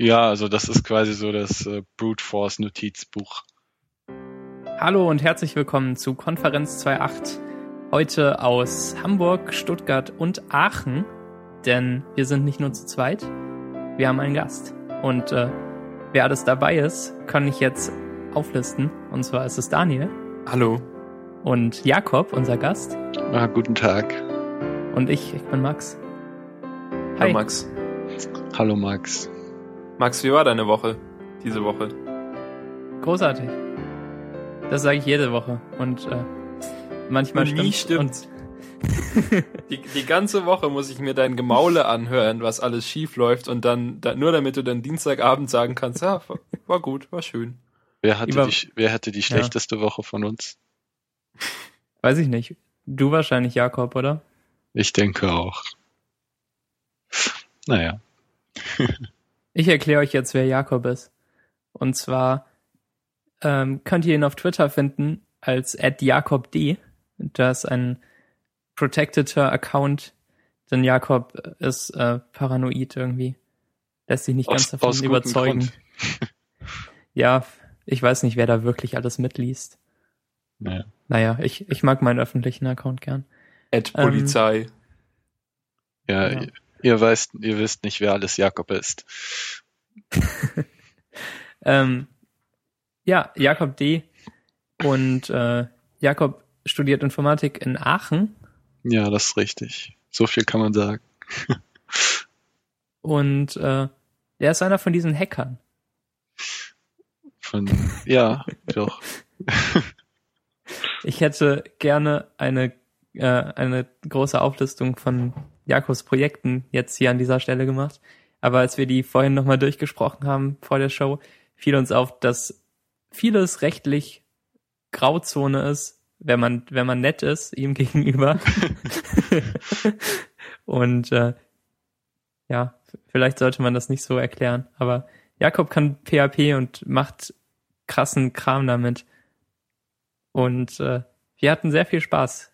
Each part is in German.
Ja, also das ist quasi so das äh, Brute Force Notizbuch. Hallo und herzlich willkommen zu Konferenz 2.8. Heute aus Hamburg, Stuttgart und Aachen, denn wir sind nicht nur zu zweit, wir haben einen Gast. Und äh, wer alles dabei ist, kann ich jetzt auflisten. Und zwar ist es Daniel. Hallo. Und Jakob, unser Gast. Ah, guten Tag. Und ich, ich bin Max. Hi. Hallo Max. Hallo Max. Max, wie war deine Woche? Diese Woche? Großartig. Das sage ich jede Woche. Und äh, manchmal und nie stimmt. die, die ganze Woche muss ich mir dein Gemaule anhören, was alles schief läuft und dann, dann nur damit du dann Dienstagabend sagen kannst, ja, war, war gut, war schön. Wer hatte, Über, die, wer hatte die schlechteste ja. Woche von uns? Weiß ich nicht. Du wahrscheinlich, Jakob, oder? Ich denke auch. Naja. Ich erkläre euch jetzt, wer Jakob ist. Und zwar ähm, könnt ihr ihn auf Twitter finden als @jakobd. Das ist ein protecteder Account, denn Jakob ist äh, paranoid irgendwie. Lässt sich nicht aus, ganz davon überzeugen. ja, ich weiß nicht, wer da wirklich alles mitliest. Naja, naja ich, ich mag meinen öffentlichen Account gern. Ad Polizei. Ähm, ja, ja. Ihr weißt, ihr wisst nicht, wer alles Jakob ist. ähm, ja, Jakob D. Und äh, Jakob studiert Informatik in Aachen. Ja, das ist richtig. So viel kann man sagen. Und äh, er ist einer von diesen Hackern. Von, ja, doch. ich hätte gerne eine, äh, eine große Auflistung von Jakobs Projekten jetzt hier an dieser Stelle gemacht. Aber als wir die vorhin nochmal durchgesprochen haben vor der Show, fiel uns auf, dass vieles rechtlich Grauzone ist, wenn man, wenn man nett ist ihm gegenüber. Und äh, ja, vielleicht sollte man das nicht so erklären. Aber Jakob kann PHP und macht krassen Kram damit. Und äh, wir hatten sehr viel Spaß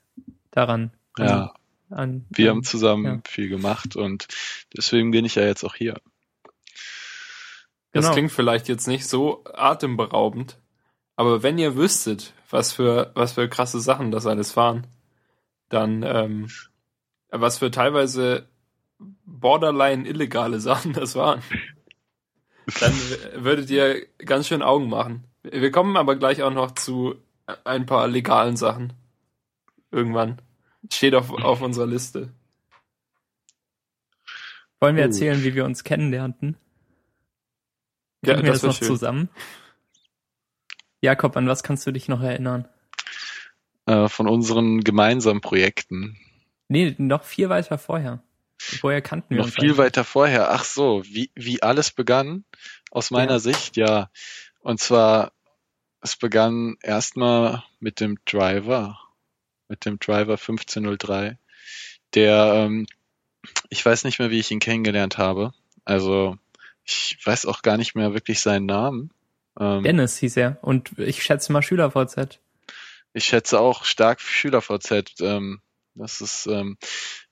daran. Ja, an. Wir haben zusammen ja. viel gemacht und deswegen bin ich ja jetzt auch hier. Das genau. klingt vielleicht jetzt nicht so atemberaubend, aber wenn ihr wüsstet, was für, was für krasse Sachen das alles waren, dann, ähm, was für teilweise borderline illegale Sachen das waren, dann würdet ihr ganz schön Augen machen. Wir kommen aber gleich auch noch zu ein paar legalen Sachen. Irgendwann. Steht auf, auf unserer Liste. Wollen wir uh. erzählen, wie wir uns kennenlernten? Ja, das, das noch schön. zusammen? Jakob, an was kannst du dich noch erinnern? Äh, von unseren gemeinsamen Projekten. Nee, noch viel weiter vorher. Vorher kannten wir noch uns. Noch viel eigentlich. weiter vorher. Ach so, wie, wie alles begann, aus meiner ja. Sicht, ja. Und zwar, es begann erstmal mit dem Driver mit dem Driver 1503. Der, ähm, ich weiß nicht mehr, wie ich ihn kennengelernt habe. Also ich weiß auch gar nicht mehr wirklich seinen Namen. Ähm, Dennis hieß er und ich schätze mal SchülerVZ. Ich schätze auch stark SchülerVZ. Ähm, das ist ähm,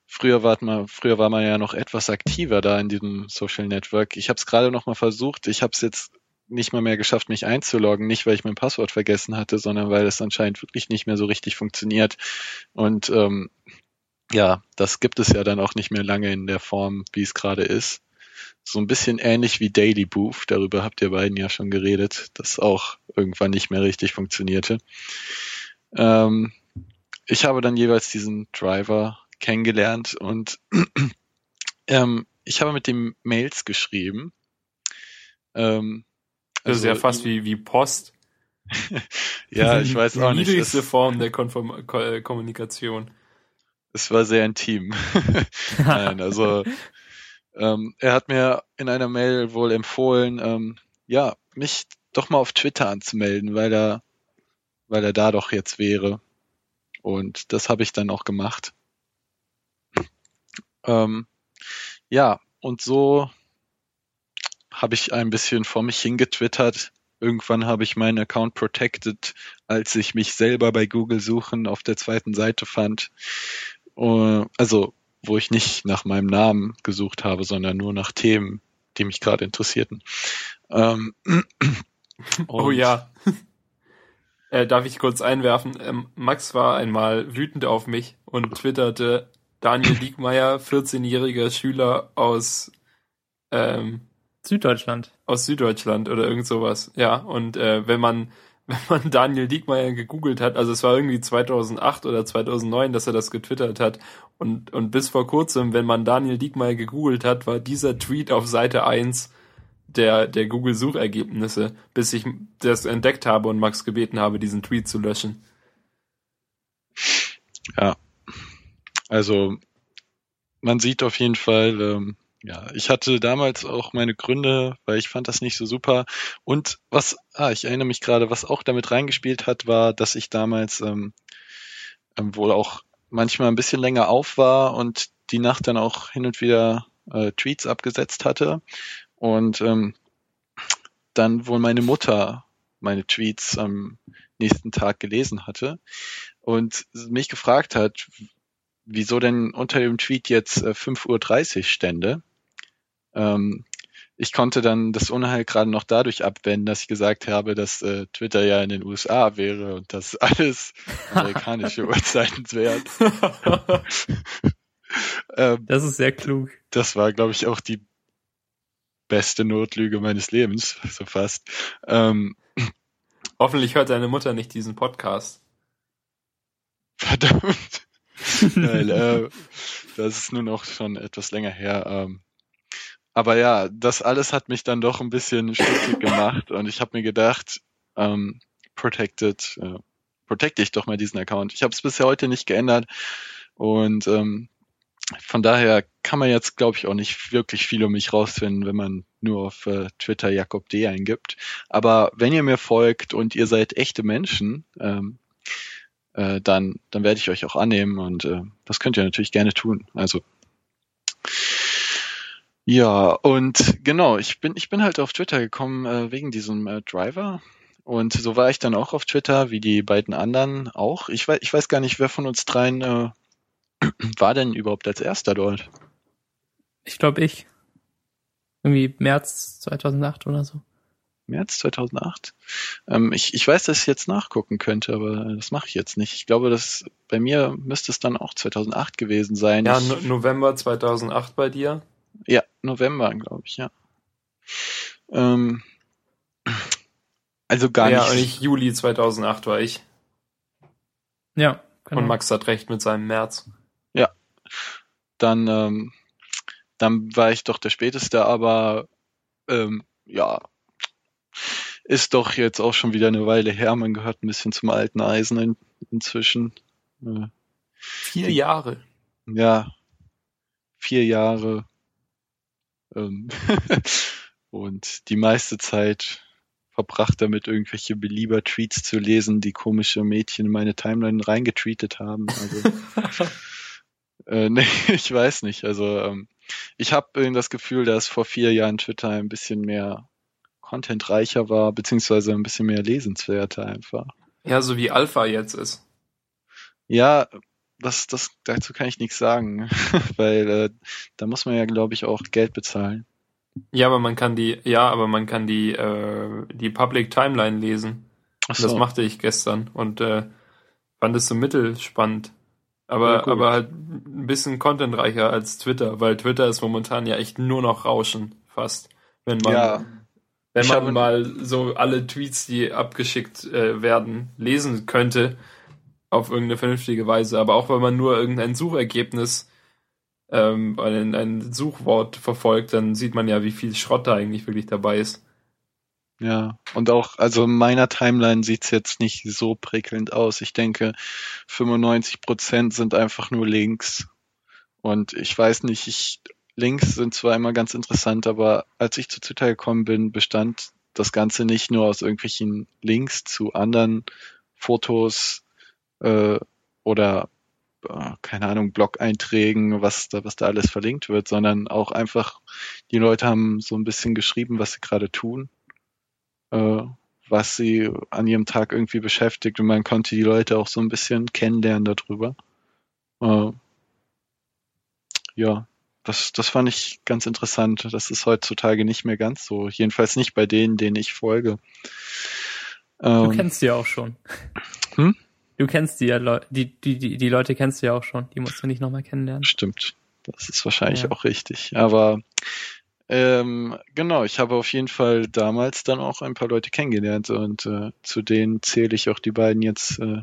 früher war man früher war man ja noch etwas aktiver da in diesem Social Network. Ich habe es gerade noch mal versucht. Ich habe es jetzt nicht mal mehr geschafft, mich einzuloggen. Nicht, weil ich mein Passwort vergessen hatte, sondern weil es anscheinend wirklich nicht mehr so richtig funktioniert. Und ähm, ja, das gibt es ja dann auch nicht mehr lange in der Form, wie es gerade ist. So ein bisschen ähnlich wie Daily Booth, darüber habt ihr beiden ja schon geredet, das auch irgendwann nicht mehr richtig funktionierte. Ähm, ich habe dann jeweils diesen Driver kennengelernt und ähm, ich habe mit dem Mails geschrieben. Ähm, das ist ja also, fast wie, wie Post. ja, ich weiß auch nicht. Die niedrigste Form der Konform Ko Kommunikation. Es war sehr intim. Nein, also ähm, er hat mir in einer Mail wohl empfohlen, ähm, ja, mich doch mal auf Twitter anzumelden, weil er, weil er da doch jetzt wäre. Und das habe ich dann auch gemacht. Ähm, ja, und so habe ich ein bisschen vor mich hingetwittert. Irgendwann habe ich meinen Account protected, als ich mich selber bei Google Suchen auf der zweiten Seite fand. Uh, also, wo ich nicht nach meinem Namen gesucht habe, sondern nur nach Themen, die mich gerade interessierten. Ähm, oh ja. äh, darf ich kurz einwerfen? Ähm, Max war einmal wütend auf mich und twitterte, Daniel Diekmeyer, 14-jähriger Schüler aus ähm, Süddeutschland. Aus Süddeutschland oder irgend sowas. Ja, und äh, wenn man wenn man Daniel Diekmeyer gegoogelt hat, also es war irgendwie 2008 oder 2009, dass er das getwittert hat und, und bis vor kurzem, wenn man Daniel Diekmeyer gegoogelt hat, war dieser Tweet auf Seite 1 der, der Google-Suchergebnisse, bis ich das entdeckt habe und Max gebeten habe, diesen Tweet zu löschen. Ja, also man sieht auf jeden Fall, ähm, ja, ich hatte damals auch meine Gründe, weil ich fand das nicht so super. Und was, ah, ich erinnere mich gerade, was auch damit reingespielt hat, war, dass ich damals ähm, ähm, wohl auch manchmal ein bisschen länger auf war und die Nacht dann auch hin und wieder äh, Tweets abgesetzt hatte. Und ähm, dann wohl meine Mutter meine Tweets am nächsten Tag gelesen hatte und mich gefragt hat, wieso denn unter dem Tweet jetzt äh, 5.30 Uhr stände. Ähm, ich konnte dann das Unheil gerade noch dadurch abwenden, dass ich gesagt habe, dass äh, Twitter ja in den USA wäre und dass alles amerikanische Uhrzeiten wären. ähm, das ist sehr klug. Das war, glaube ich, auch die beste Notlüge meines Lebens, so fast. Ähm, Hoffentlich hört deine Mutter nicht diesen Podcast. Verdammt. Weil, äh, das ist nun auch schon etwas länger her. Ähm, aber ja, das alles hat mich dann doch ein bisschen stutzig gemacht und ich habe mir gedacht, ähm, protected, äh, protecte ich doch mal diesen Account. Ich habe es bisher heute nicht geändert und ähm, von daher kann man jetzt, glaube ich, auch nicht wirklich viel um mich rausfinden, wenn man nur auf äh, Twitter Jakob D eingibt. Aber wenn ihr mir folgt und ihr seid echte Menschen, ähm, äh, dann, dann werde ich euch auch annehmen und äh, das könnt ihr natürlich gerne tun. Also ja, und genau, ich bin, ich bin halt auf Twitter gekommen äh, wegen diesem äh, Driver. Und so war ich dann auch auf Twitter, wie die beiden anderen auch. Ich weiß, ich weiß gar nicht, wer von uns dreien äh, war denn überhaupt als erster dort? Ich glaube ich. Irgendwie März 2008 oder so. März 2008? Ähm, ich, ich weiß, dass ich jetzt nachgucken könnte, aber das mache ich jetzt nicht. Ich glaube, dass bei mir müsste es dann auch 2008 gewesen sein. Ja, no November 2008 bei dir? Ja, November, glaube ich, ja. Ähm, also gar ja, nicht. Ja, und ich Juli 2008 war ich. Ja, genau. Und Max hat recht mit seinem März. Ja. Dann, ähm, dann war ich doch der späteste, aber ähm, ja, ist doch jetzt auch schon wieder eine Weile her. Man gehört ein bisschen zum alten Eisen in, inzwischen. Äh, vier Jahre. Ja, vier Jahre. Ähm, und die meiste Zeit verbracht damit, irgendwelche Belieber-Tweets zu lesen, die komische Mädchen in meine Timeline reingetweetet haben. Also, äh, nee, ich weiß nicht. Also ähm, ich habe das Gefühl, dass vor vier Jahren Twitter ein bisschen mehr contentreicher war, beziehungsweise ein bisschen mehr lesenswerter einfach. Ja, so wie Alpha jetzt ist. Ja, das, das, dazu kann ich nichts sagen, weil äh, da muss man ja, glaube ich, auch Geld bezahlen. Ja, aber man kann die, ja, aber man kann die, äh, die Public Timeline lesen. So. Das machte ich gestern und äh, fand es so mittelspannend. Aber, ja, aber halt ein bisschen contentreicher als Twitter, weil Twitter ist momentan ja echt nur noch Rauschen, fast. Wenn man, ja, wenn man mal so alle Tweets, die abgeschickt äh, werden, lesen könnte, auf irgendeine vernünftige Weise. Aber auch wenn man nur irgendein Suchergebnis ähm, ein, ein Suchwort verfolgt, dann sieht man ja, wie viel Schrott da eigentlich wirklich dabei ist. Ja, und auch, also in meiner Timeline sieht's jetzt nicht so prickelnd aus. Ich denke, 95 Prozent sind einfach nur Links. Und ich weiß nicht, ich, Links sind zwar immer ganz interessant, aber als ich zu Twitter gekommen bin, bestand das Ganze nicht nur aus irgendwelchen Links zu anderen Fotos äh, oder äh, keine Ahnung, Blog-Einträgen, was da, was da alles verlinkt wird, sondern auch einfach, die Leute haben so ein bisschen geschrieben, was sie gerade tun, äh, was sie an ihrem Tag irgendwie beschäftigt und man konnte die Leute auch so ein bisschen kennenlernen darüber. Äh, ja, das, das fand ich ganz interessant. Das ist heutzutage nicht mehr ganz so. Jedenfalls nicht bei denen, denen ich folge. Du ähm, kennst die auch schon. Hm? Du kennst die ja, die, die, die, die Leute kennst du ja auch schon. Die musst du nicht nochmal kennenlernen. Stimmt. Das ist wahrscheinlich ja. auch richtig. Aber ähm, genau, ich habe auf jeden Fall damals dann auch ein paar Leute kennengelernt und äh, zu denen zähle ich auch die beiden jetzt, äh,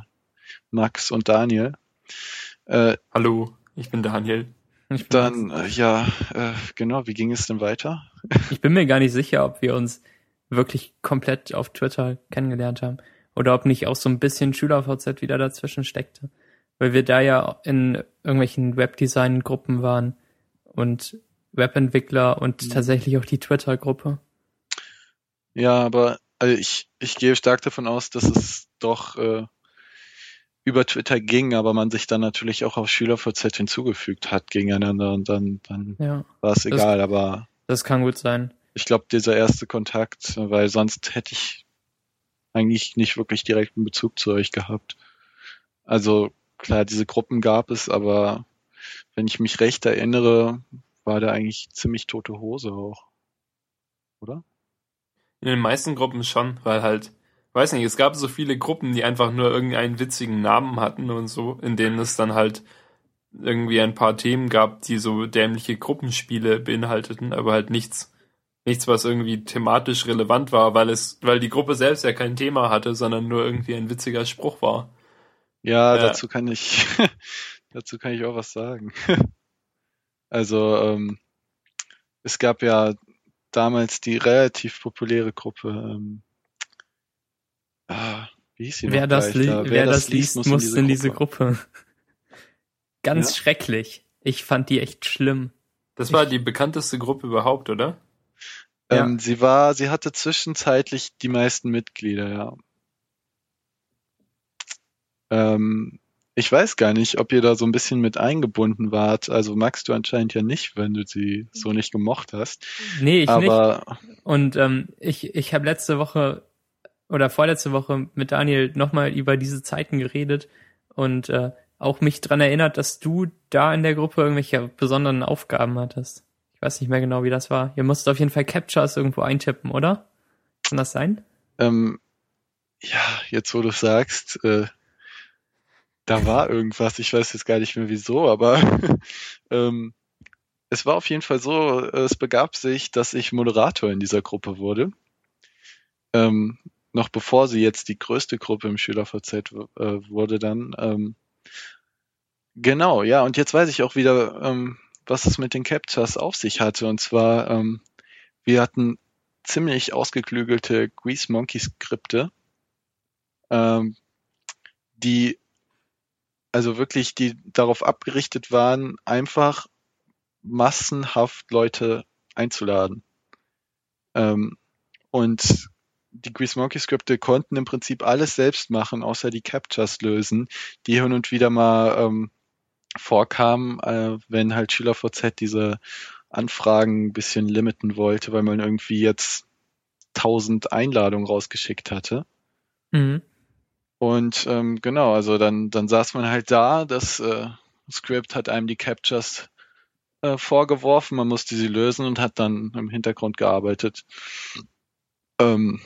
Max und Daniel. Äh, Hallo, ich bin Daniel. Ich bin dann, äh, ja, äh, genau, wie ging es denn weiter? ich bin mir gar nicht sicher, ob wir uns wirklich komplett auf Twitter kennengelernt haben oder ob nicht auch so ein bisschen SchülerVZ wieder dazwischen steckte, weil wir da ja in irgendwelchen Webdesign-Gruppen waren und Webentwickler und mhm. tatsächlich auch die Twitter-Gruppe. Ja, aber also ich, ich gehe stark davon aus, dass es doch äh, über Twitter ging, aber man sich dann natürlich auch auf SchülerVZ hinzugefügt hat gegeneinander und dann, dann ja, war es egal, das, aber. Das kann gut sein. Ich glaube, dieser erste Kontakt, weil sonst hätte ich eigentlich nicht wirklich direkten Bezug zu euch gehabt. Also klar, diese Gruppen gab es, aber wenn ich mich recht erinnere, war da eigentlich ziemlich tote Hose auch. Oder? In den meisten Gruppen schon, weil halt, weiß nicht, es gab so viele Gruppen, die einfach nur irgendeinen witzigen Namen hatten und so, in denen es dann halt irgendwie ein paar Themen gab, die so dämliche Gruppenspiele beinhalteten, aber halt nichts, nichts, was irgendwie thematisch relevant war, weil es, weil die Gruppe selbst ja kein Thema hatte, sondern nur irgendwie ein witziger Spruch war. Ja, äh, dazu kann ich, dazu kann ich auch was sagen. also, ähm, es gab ja damals die relativ populäre Gruppe, ähm, ah, wie hieß sie wer das, da? wer, wer, das, liest, muss, muss in diese, Gruppe. In diese Gruppe. Ganz ja? schrecklich. Ich fand die echt schlimm. Das war die bekannteste Gruppe überhaupt, oder? Ähm, ja. Sie war, sie hatte zwischenzeitlich die meisten Mitglieder, ja. Ähm, ich weiß gar nicht, ob ihr da so ein bisschen mit eingebunden wart. Also magst du anscheinend ja nicht, wenn du sie so nicht gemocht hast. Nee, ich Aber, nicht. Und ähm, ich, ich habe letzte Woche oder vorletzte Woche mit Daniel nochmal über diese Zeiten geredet und äh, auch mich dran erinnert, dass du da in der Gruppe irgendwelche besonderen Aufgaben hattest. Ich weiß nicht mehr genau, wie das war. Ihr musstet auf jeden Fall Captures irgendwo eintippen, oder? Kann das sein? Ähm, ja, jetzt wo du sagst, äh, da war irgendwas. Ich weiß jetzt gar nicht mehr wieso, aber ähm, es war auf jeden Fall so, es begab sich, dass ich Moderator in dieser Gruppe wurde. Ähm, noch bevor sie jetzt die größte Gruppe im SchülerVZ äh, wurde dann. Ähm, genau, ja, und jetzt weiß ich auch wieder, ähm, was es mit den Captures auf sich hatte. Und zwar, ähm, wir hatten ziemlich ausgeklügelte Grease Monkey Skripte, ähm, die also wirklich, die darauf abgerichtet waren, einfach massenhaft Leute einzuladen. Ähm, und die Grease Monkey Skripte konnten im Prinzip alles selbst machen, außer die Captures lösen, die hin und wieder mal ähm, vorkam, äh, wenn halt SchülerVZ diese Anfragen ein bisschen limiten wollte, weil man irgendwie jetzt tausend Einladungen rausgeschickt hatte. Mhm. Und ähm, genau, also dann, dann saß man halt da, das äh, Script hat einem die Captures äh, vorgeworfen, man musste sie lösen und hat dann im Hintergrund gearbeitet. Ähm,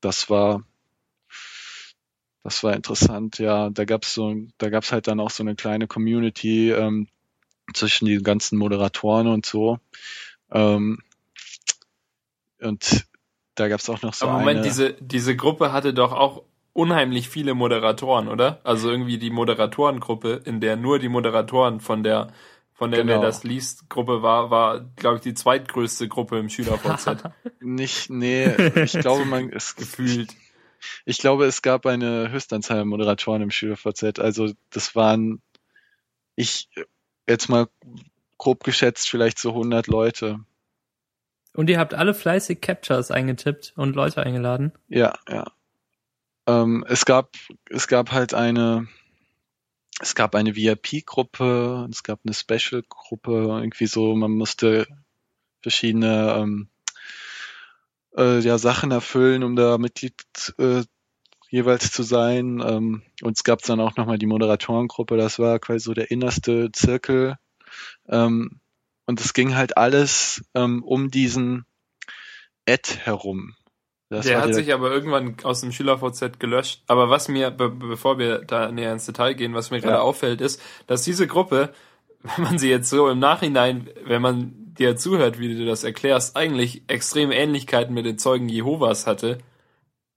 das war das war interessant, ja. Da gab's so, da gab's halt dann auch so eine kleine Community ähm, zwischen den ganzen Moderatoren und so. Ähm, und da gab's auch noch so Aber Moment, eine, diese diese Gruppe hatte doch auch unheimlich viele Moderatoren, oder? Also irgendwie die Moderatorengruppe, in der nur die Moderatoren von der von der genau. wer das liest Gruppe war, war glaube ich die zweitgrößte Gruppe im SchülerVZ. Nicht, nee, ich glaube man ist gefühlt ich glaube, es gab eine Höchstanzahl Moderatoren im SchülerVZ. Also das waren, ich jetzt mal grob geschätzt, vielleicht so 100 Leute. Und ihr habt alle fleißig Captures eingetippt und Leute eingeladen? Ja, ja. Ähm, es gab, es gab halt eine, es gab eine VIP-Gruppe, es gab eine Special-Gruppe, irgendwie so, man musste verschiedene ähm, äh, ja, Sachen erfüllen, um da Mitglied äh, jeweils zu sein. Ähm, und es gab dann auch nochmal die Moderatorengruppe, das war quasi so der innerste Zirkel. Ähm, und es ging halt alles ähm, um diesen Ad herum. Das der hat sich aber irgendwann aus dem SchülerVZ gelöscht. Aber was mir, be bevor wir da näher ins Detail gehen, was mir ja. gerade auffällt, ist, dass diese Gruppe, wenn man sie jetzt so im Nachhinein, wenn man dir zuhört, wie du das erklärst, eigentlich extreme Ähnlichkeiten mit den Zeugen Jehovas hatte.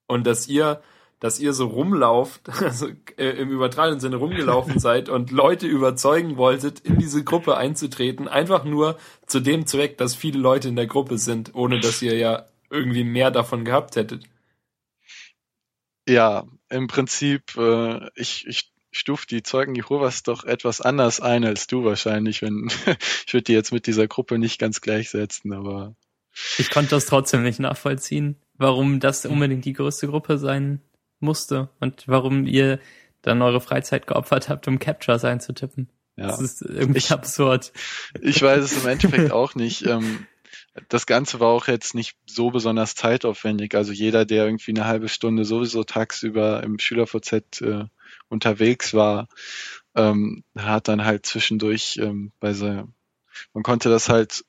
Und dass ihr, dass ihr so rumlauft, also äh, im übertragenen Sinne rumgelaufen seid und Leute überzeugen wolltet, in diese Gruppe einzutreten, einfach nur zu dem Zweck, dass viele Leute in der Gruppe sind, ohne dass ihr ja irgendwie mehr davon gehabt hättet. Ja, im Prinzip, äh, ich, ich stufe die Zeugen Jehovas doch etwas anders ein als du wahrscheinlich, wenn ich würde die jetzt mit dieser Gruppe nicht ganz gleichsetzen, aber ich konnte das trotzdem nicht nachvollziehen, warum das unbedingt die größte Gruppe sein musste und warum ihr dann eure Freizeit geopfert habt, um Captures einzutippen. Ja. Das ist irgendwie ich, absurd. Ich weiß es im Endeffekt auch nicht. Ähm, das Ganze war auch jetzt nicht so besonders zeitaufwendig. Also jeder, der irgendwie eine halbe Stunde sowieso tagsüber im SchülerVZ äh, unterwegs war, ähm, hat dann halt zwischendurch ähm, bei so, man konnte das halt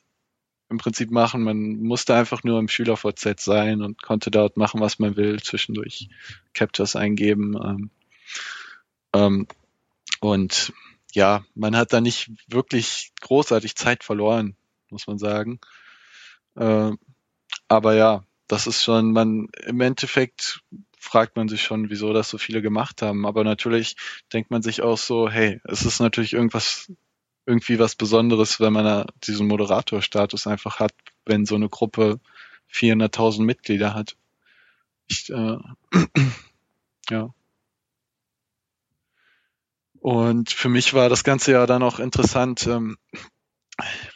im Prinzip machen, man musste einfach nur im SchülerVZ sein und konnte dort machen, was man will, zwischendurch Captures eingeben. Ähm, ähm, und ja, man hat da nicht wirklich großartig Zeit verloren, muss man sagen. Äh, aber ja, das ist schon, man im Endeffekt fragt man sich schon, wieso das so viele gemacht haben. Aber natürlich denkt man sich auch so, hey, es ist natürlich irgendwas, irgendwie was Besonderes, wenn man diesen Moderatorstatus einfach hat, wenn so eine Gruppe 400.000 Mitglieder hat. Ich, äh, ja. Und für mich war das Ganze ja dann auch interessant ähm,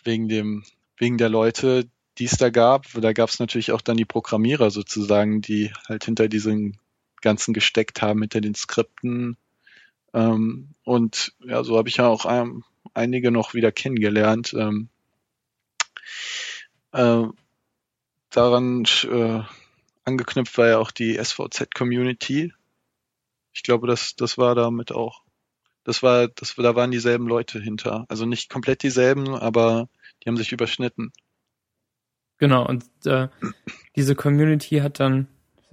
wegen dem, wegen der Leute, die es da gab. Da gab es natürlich auch dann die Programmierer sozusagen, die halt hinter diesen ganzen gesteckt haben, hinter den Skripten. Ähm, und ja, so habe ich ja auch ähm, einige noch wieder kennengelernt. Ähm, äh, daran äh, angeknüpft war ja auch die SVZ-Community. Ich glaube, das, das war damit auch. Das war, das, da waren dieselben Leute hinter. Also nicht komplett dieselben, aber die haben sich überschnitten. Genau, und äh, diese Community hat dann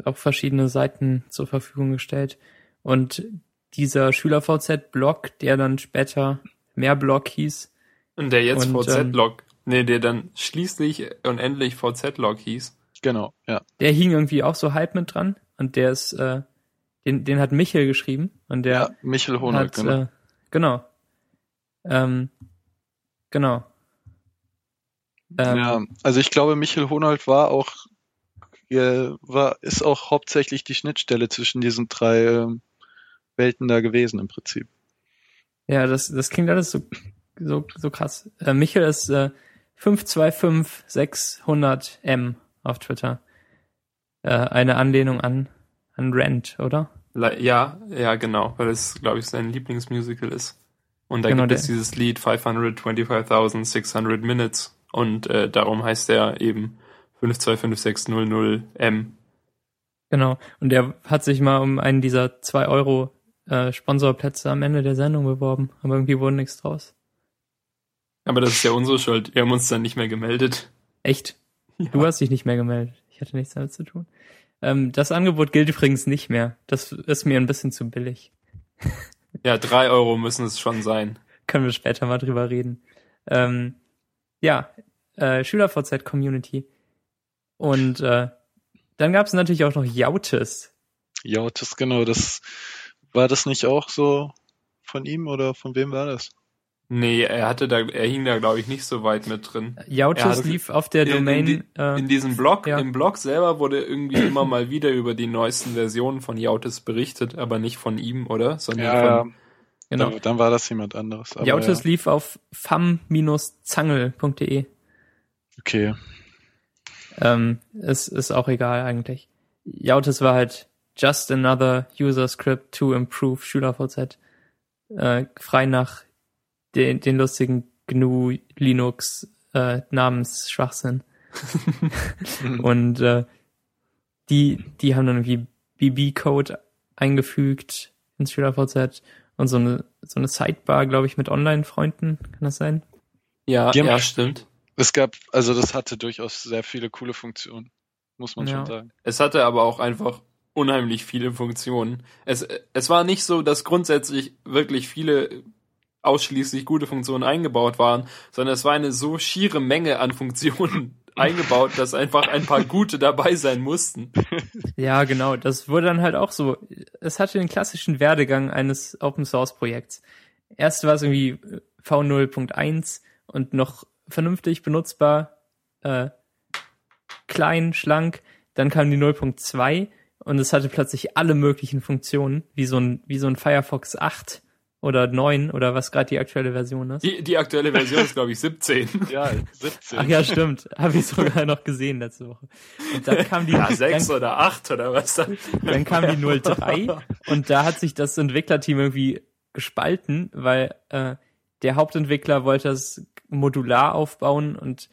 auch verschiedene Seiten zur Verfügung gestellt. Und dieser SchülerVZ-Blog, der dann später mehr Blog hieß. Und der jetzt VZ-Blog, ähm, nee, der dann schließlich und endlich VZ-Log hieß. Genau, ja. Der hing irgendwie auch so halb mit dran und der ist, äh, den, den hat Michel geschrieben und der ja, Michel Honold, genau. Äh, genau. Ähm, genau. Ähm, ja, also ich glaube, Michel Honold war auch, war, ist auch hauptsächlich die Schnittstelle zwischen diesen drei ähm, Welten da gewesen im Prinzip. Ja, das, das klingt alles so, so, so krass. Äh, Michel ist äh, 525600M auf Twitter. Äh, eine Anlehnung an, an Rent, oder? Ja, ja, genau, weil es, glaube ich, sein Lieblingsmusical ist. Und da genau gibt es dieses Lied 525.600 Minutes und äh, darum heißt er eben 525600M. Genau. Und er hat sich mal um einen dieser zwei Euro äh, Sponsorplätze am Ende der Sendung beworben, aber irgendwie wurde nichts draus. Aber das ist ja unsere Schuld. Wir haben uns dann nicht mehr gemeldet. Echt? Ja. Du hast dich nicht mehr gemeldet. Ich hatte nichts damit zu tun. Ähm, das Angebot gilt übrigens nicht mehr. Das ist mir ein bisschen zu billig. ja, drei Euro müssen es schon sein. Können wir später mal drüber reden. Ähm, ja, äh, SchülerVZ-Community. Und äh, dann gab es natürlich auch noch Jautes. Jautes, genau. Das war das nicht auch so von ihm oder von wem war das? Nee, er hatte da, er hing da glaube ich nicht so weit mit drin. Jautes lief auf der Domain. In, in, die, äh, in diesem Blog, ja. im Blog selber wurde irgendwie immer mal wieder über die neuesten Versionen von Jautes berichtet, aber nicht von ihm, oder? Sondern ja, von. Genau. Dann, dann war das jemand anderes. Jautes ja. lief auf fam-zangel.de. Okay. Ähm, es ist auch egal eigentlich. Yautes war halt just another user script to improve SchülerVZ. Äh, frei nach den, den lustigen GNU Linux äh, Namensschwachsinn. und äh, die, die haben dann irgendwie BB-Code eingefügt ins SchülerVZ und so eine, so eine Sidebar, glaube ich, mit Online-Freunden. Kann das sein? Ja, ja, stimmt. Es gab, also das hatte durchaus sehr viele coole Funktionen, muss man ja. schon sagen. Es hatte aber auch einfach unheimlich viele Funktionen. Es, es war nicht so, dass grundsätzlich wirklich viele ausschließlich gute Funktionen eingebaut waren, sondern es war eine so schiere Menge an Funktionen eingebaut, dass einfach ein paar gute dabei sein mussten. Ja, genau. Das wurde dann halt auch so. Es hatte den klassischen Werdegang eines Open Source Projekts. Erst war es irgendwie V0.1 und noch vernünftig benutzbar, äh, klein, schlank. Dann kam die 0.2 und es hatte plötzlich alle möglichen Funktionen, wie so ein, wie so ein Firefox 8 oder 9 oder was gerade die aktuelle Version ist. Die, die aktuelle Version ist, glaube ich, 17. ja, 17. Ach ja, stimmt. Habe ich sogar noch gesehen letzte Woche. Und dann kam die ja, 6 dann, oder 8 oder was dann? Dann kam die 03 und da hat sich das Entwicklerteam irgendwie gespalten, weil äh, der Hauptentwickler wollte das modular aufbauen und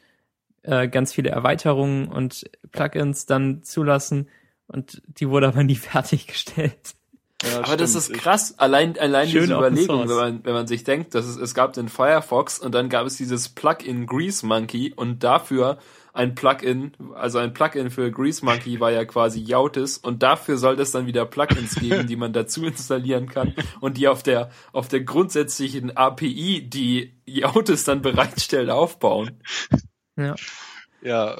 äh, ganz viele Erweiterungen und Plugins dann zulassen und die wurde aber nie fertiggestellt. Ja, aber stimmt. das ist krass, allein, allein Schön diese Überlegung, wenn man, wenn man sich denkt, dass es, es gab den Firefox und dann gab es dieses Plugin Grease Monkey und dafür ein Plugin, also ein Plugin für Grease Monkey war ja quasi Yautis und dafür soll es dann wieder Plugins geben, die man dazu installieren kann und die auf der, auf der grundsätzlichen API, die Yautis dann bereitstellt, aufbauen. Ja. Ja,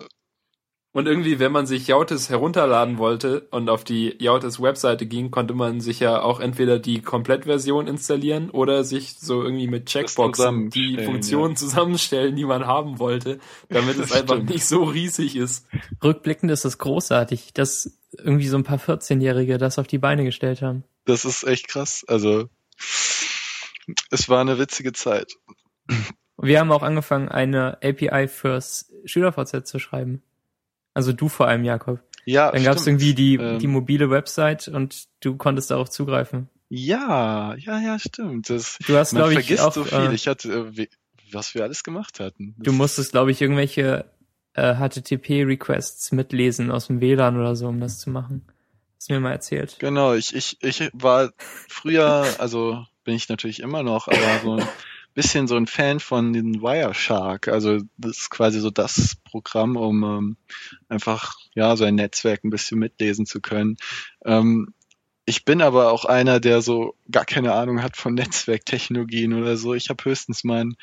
und irgendwie, wenn man sich Yautes herunterladen wollte und auf die Yautes Webseite ging, konnte man sich ja auch entweder die Komplettversion installieren oder sich so irgendwie mit Checkboxen die Funktionen ja. zusammenstellen, die man haben wollte, damit es einfach nicht so riesig ist. Rückblickend ist es großartig, dass irgendwie so ein paar 14-Jährige das auf die Beine gestellt haben. Das ist echt krass. Also, es war eine witzige Zeit. Wir haben auch angefangen, eine API fürs SchülerVZ zu schreiben. Also du vor allem, Jakob. Ja, Dann gab es irgendwie die, ähm, die mobile Website und du konntest darauf zugreifen. Ja, ja, ja, stimmt. Das, du hast, glaube ich, auch, so viel. Äh, ich hatte, äh, was wir alles gemacht hatten. Das du musstest, glaube ich, irgendwelche äh, HTTP-Requests mitlesen aus dem WLAN oder so, um das zu machen. Hast du mir mal erzählt. Genau, ich, ich, ich war früher, also bin ich natürlich immer noch, aber so bisschen so ein Fan von den Wireshark. Also das ist quasi so das Programm, um ähm, einfach ja so ein Netzwerk ein bisschen mitlesen zu können. Ähm, ich bin aber auch einer, der so gar keine Ahnung hat von Netzwerktechnologien oder so. Ich habe höchstens meinen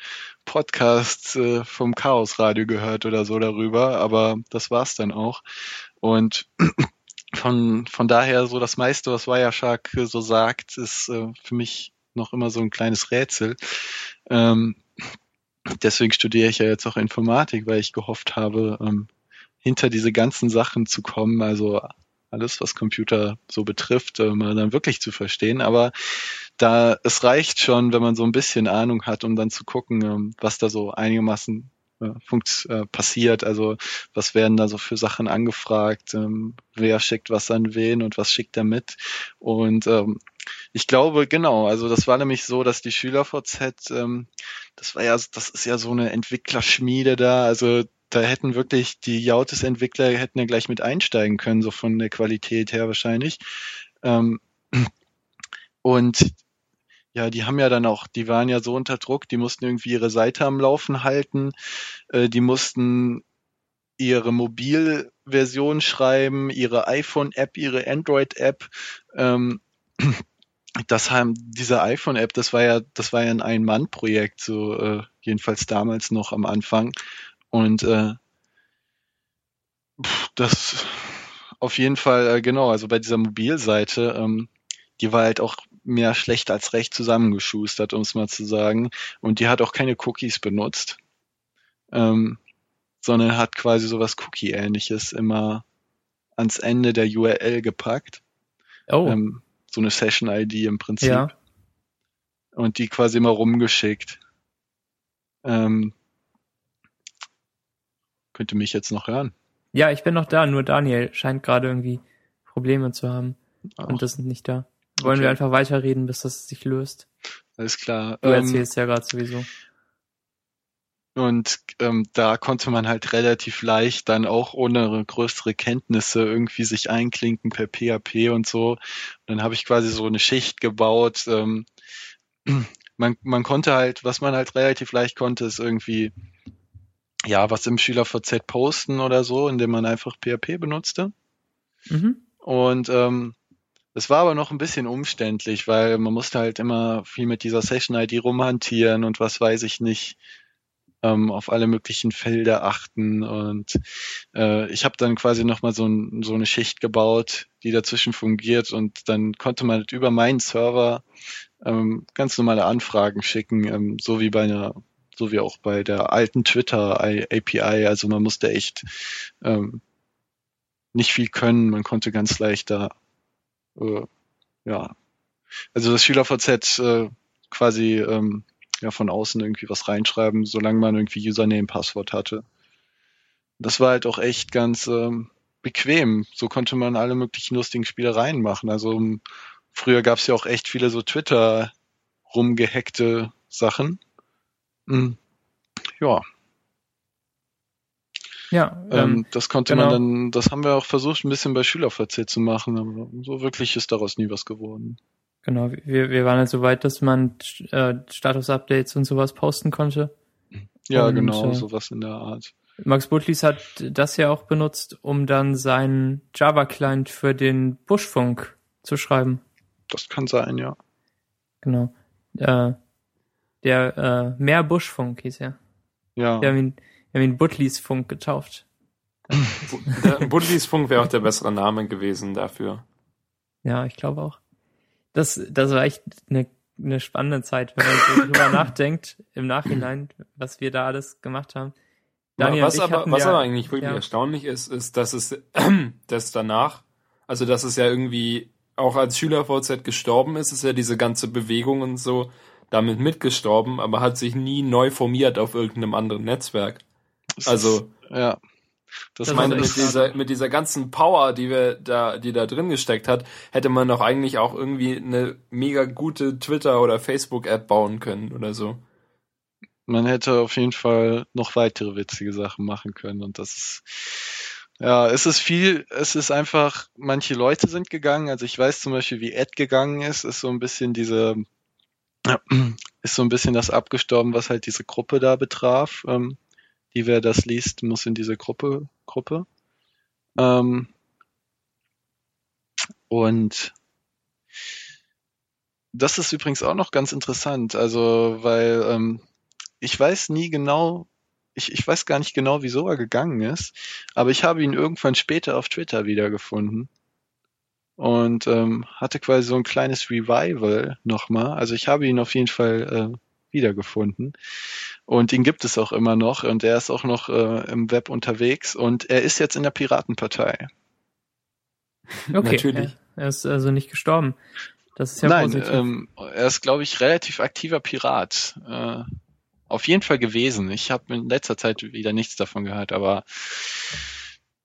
Podcast äh, vom Chaos Radio gehört oder so darüber, aber das war's dann auch. Und von, von daher so das meiste, was Wireshark so sagt, ist äh, für mich noch immer so ein kleines Rätsel. Ähm, deswegen studiere ich ja jetzt auch Informatik, weil ich gehofft habe, ähm, hinter diese ganzen Sachen zu kommen, also alles, was Computer so betrifft, äh, mal dann wirklich zu verstehen. Aber da es reicht schon, wenn man so ein bisschen Ahnung hat, um dann zu gucken, ähm, was da so einigermaßen funkt, äh, passiert. Also was werden da so für Sachen angefragt, ähm, wer schickt was an wen und was schickt er mit. Und ähm, ich glaube, genau, also das war nämlich so, dass die SchülerVZ, ähm, das war ja, das ist ja so eine Entwicklerschmiede da, also da hätten wirklich die Jautes-Entwickler hätten ja gleich mit einsteigen können, so von der Qualität her wahrscheinlich. Ähm, und ja, die haben ja dann auch, die waren ja so unter Druck, die mussten irgendwie ihre Seite am Laufen halten, äh, die mussten ihre Mobilversion schreiben, ihre iPhone-App, ihre Android-App. Ähm, das haben diese iPhone-App, das war ja, das war ja ein Ein-Mann-Projekt, so äh, jedenfalls damals noch am Anfang. Und äh, das auf jeden Fall, äh, genau, also bei dieser Mobilseite, ähm, die war halt auch mehr schlecht als recht zusammengeschustert, um es mal zu sagen. Und die hat auch keine Cookies benutzt, ähm, sondern hat quasi sowas Cookie-ähnliches immer ans Ende der URL gepackt. Oh. Ähm, so eine Session-ID im Prinzip. Ja. Und die quasi immer rumgeschickt. Ähm, könnte mich jetzt noch hören. Ja, ich bin noch da, nur Daniel scheint gerade irgendwie Probleme zu haben. Auch. Und das sind nicht da. Wollen okay. wir einfach weiterreden, bis das sich löst? Alles klar. Du ähm, erzählst ja gerade sowieso. Und ähm, da konnte man halt relativ leicht dann auch ohne größere Kenntnisse irgendwie sich einklinken per PHP und so. Und dann habe ich quasi so eine Schicht gebaut. Ähm, man, man konnte halt, was man halt relativ leicht konnte, ist irgendwie ja, was im SchülerVZ posten oder so, indem man einfach PHP benutzte. Mhm. Und ähm, es war aber noch ein bisschen umständlich, weil man musste halt immer viel mit dieser Session-ID rumhantieren und was weiß ich nicht, ähm, auf alle möglichen Felder achten. Und äh, ich habe dann quasi nochmal so, ein, so eine Schicht gebaut, die dazwischen fungiert und dann konnte man über meinen Server ähm, ganz normale Anfragen schicken, ähm, so wie bei einer so wie auch bei der alten Twitter API. Also man musste echt ähm, nicht viel können. Man konnte ganz leicht da, äh, ja, also das SchülerVZ äh, quasi ähm, ja von außen irgendwie was reinschreiben, solange man irgendwie Username, Passwort hatte. Das war halt auch echt ganz ähm, bequem. So konnte man alle möglichen lustigen Spielereien machen. Also um, früher gab es ja auch echt viele so Twitter rumgehackte Sachen. Hm. Ja. Ja, ähm, ähm, das konnte genau. man dann, das haben wir auch versucht, ein bisschen bei SchülerVZ zu machen, aber so wirklich ist daraus nie was geworden. Genau, wir, wir waren halt so weit, dass man äh, Status-Updates und sowas posten konnte. Ja, und, genau, äh, sowas in der Art. Max Butlis hat das ja auch benutzt, um dann seinen Java-Client für den Buschfunk zu schreiben. Das kann sein, ja. Genau. Äh, der äh, Mehr Buschfunk hieß er. Ja. Wir haben ihn, wir haben ihn Butlis Funk getauft. Butlis Funk wäre auch der bessere Name gewesen dafür. Ja, ich glaube auch. Das, das war echt eine, eine spannende Zeit, wenn man so drüber nachdenkt, im Nachhinein, was wir da alles gemacht haben. Daniel was aber, was ja, aber eigentlich wirklich ja. erstaunlich ist, ist, dass es, dass danach, also dass es ja irgendwie auch als SchülerVZ gestorben ist, ist ja diese ganze Bewegung und so, damit mitgestorben, aber hat sich nie neu formiert auf irgendeinem anderen Netzwerk. Also, ja. Das ich meine, mit dieser, mit dieser ganzen Power, die wir da, die da drin gesteckt hat, hätte man doch eigentlich auch irgendwie eine mega gute Twitter- oder Facebook-App bauen können oder so. Man hätte auf jeden Fall noch weitere witzige Sachen machen können und das ist, ja, es ist viel, es ist einfach, manche Leute sind gegangen, also ich weiß zum Beispiel, wie Ed gegangen ist, ist so ein bisschen diese, ist so ein bisschen das abgestorben, was halt diese Gruppe da betraf. Ähm, die, wer das liest, muss in diese Gruppe. Gruppe. Ähm, und das ist übrigens auch noch ganz interessant, also weil ähm, ich weiß nie genau, ich, ich weiß gar nicht genau, wieso er gegangen ist, aber ich habe ihn irgendwann später auf Twitter wiedergefunden und ähm, hatte quasi so ein kleines Revival nochmal. Also ich habe ihn auf jeden Fall äh, wiedergefunden und ihn gibt es auch immer noch und er ist auch noch äh, im Web unterwegs und er ist jetzt in der Piratenpartei. Okay, Natürlich. Er, er ist also nicht gestorben. Das ist ja Nein, positiv. Ähm, er ist, glaube ich, relativ aktiver Pirat. Äh, auf jeden Fall gewesen. Ich habe in letzter Zeit wieder nichts davon gehört, aber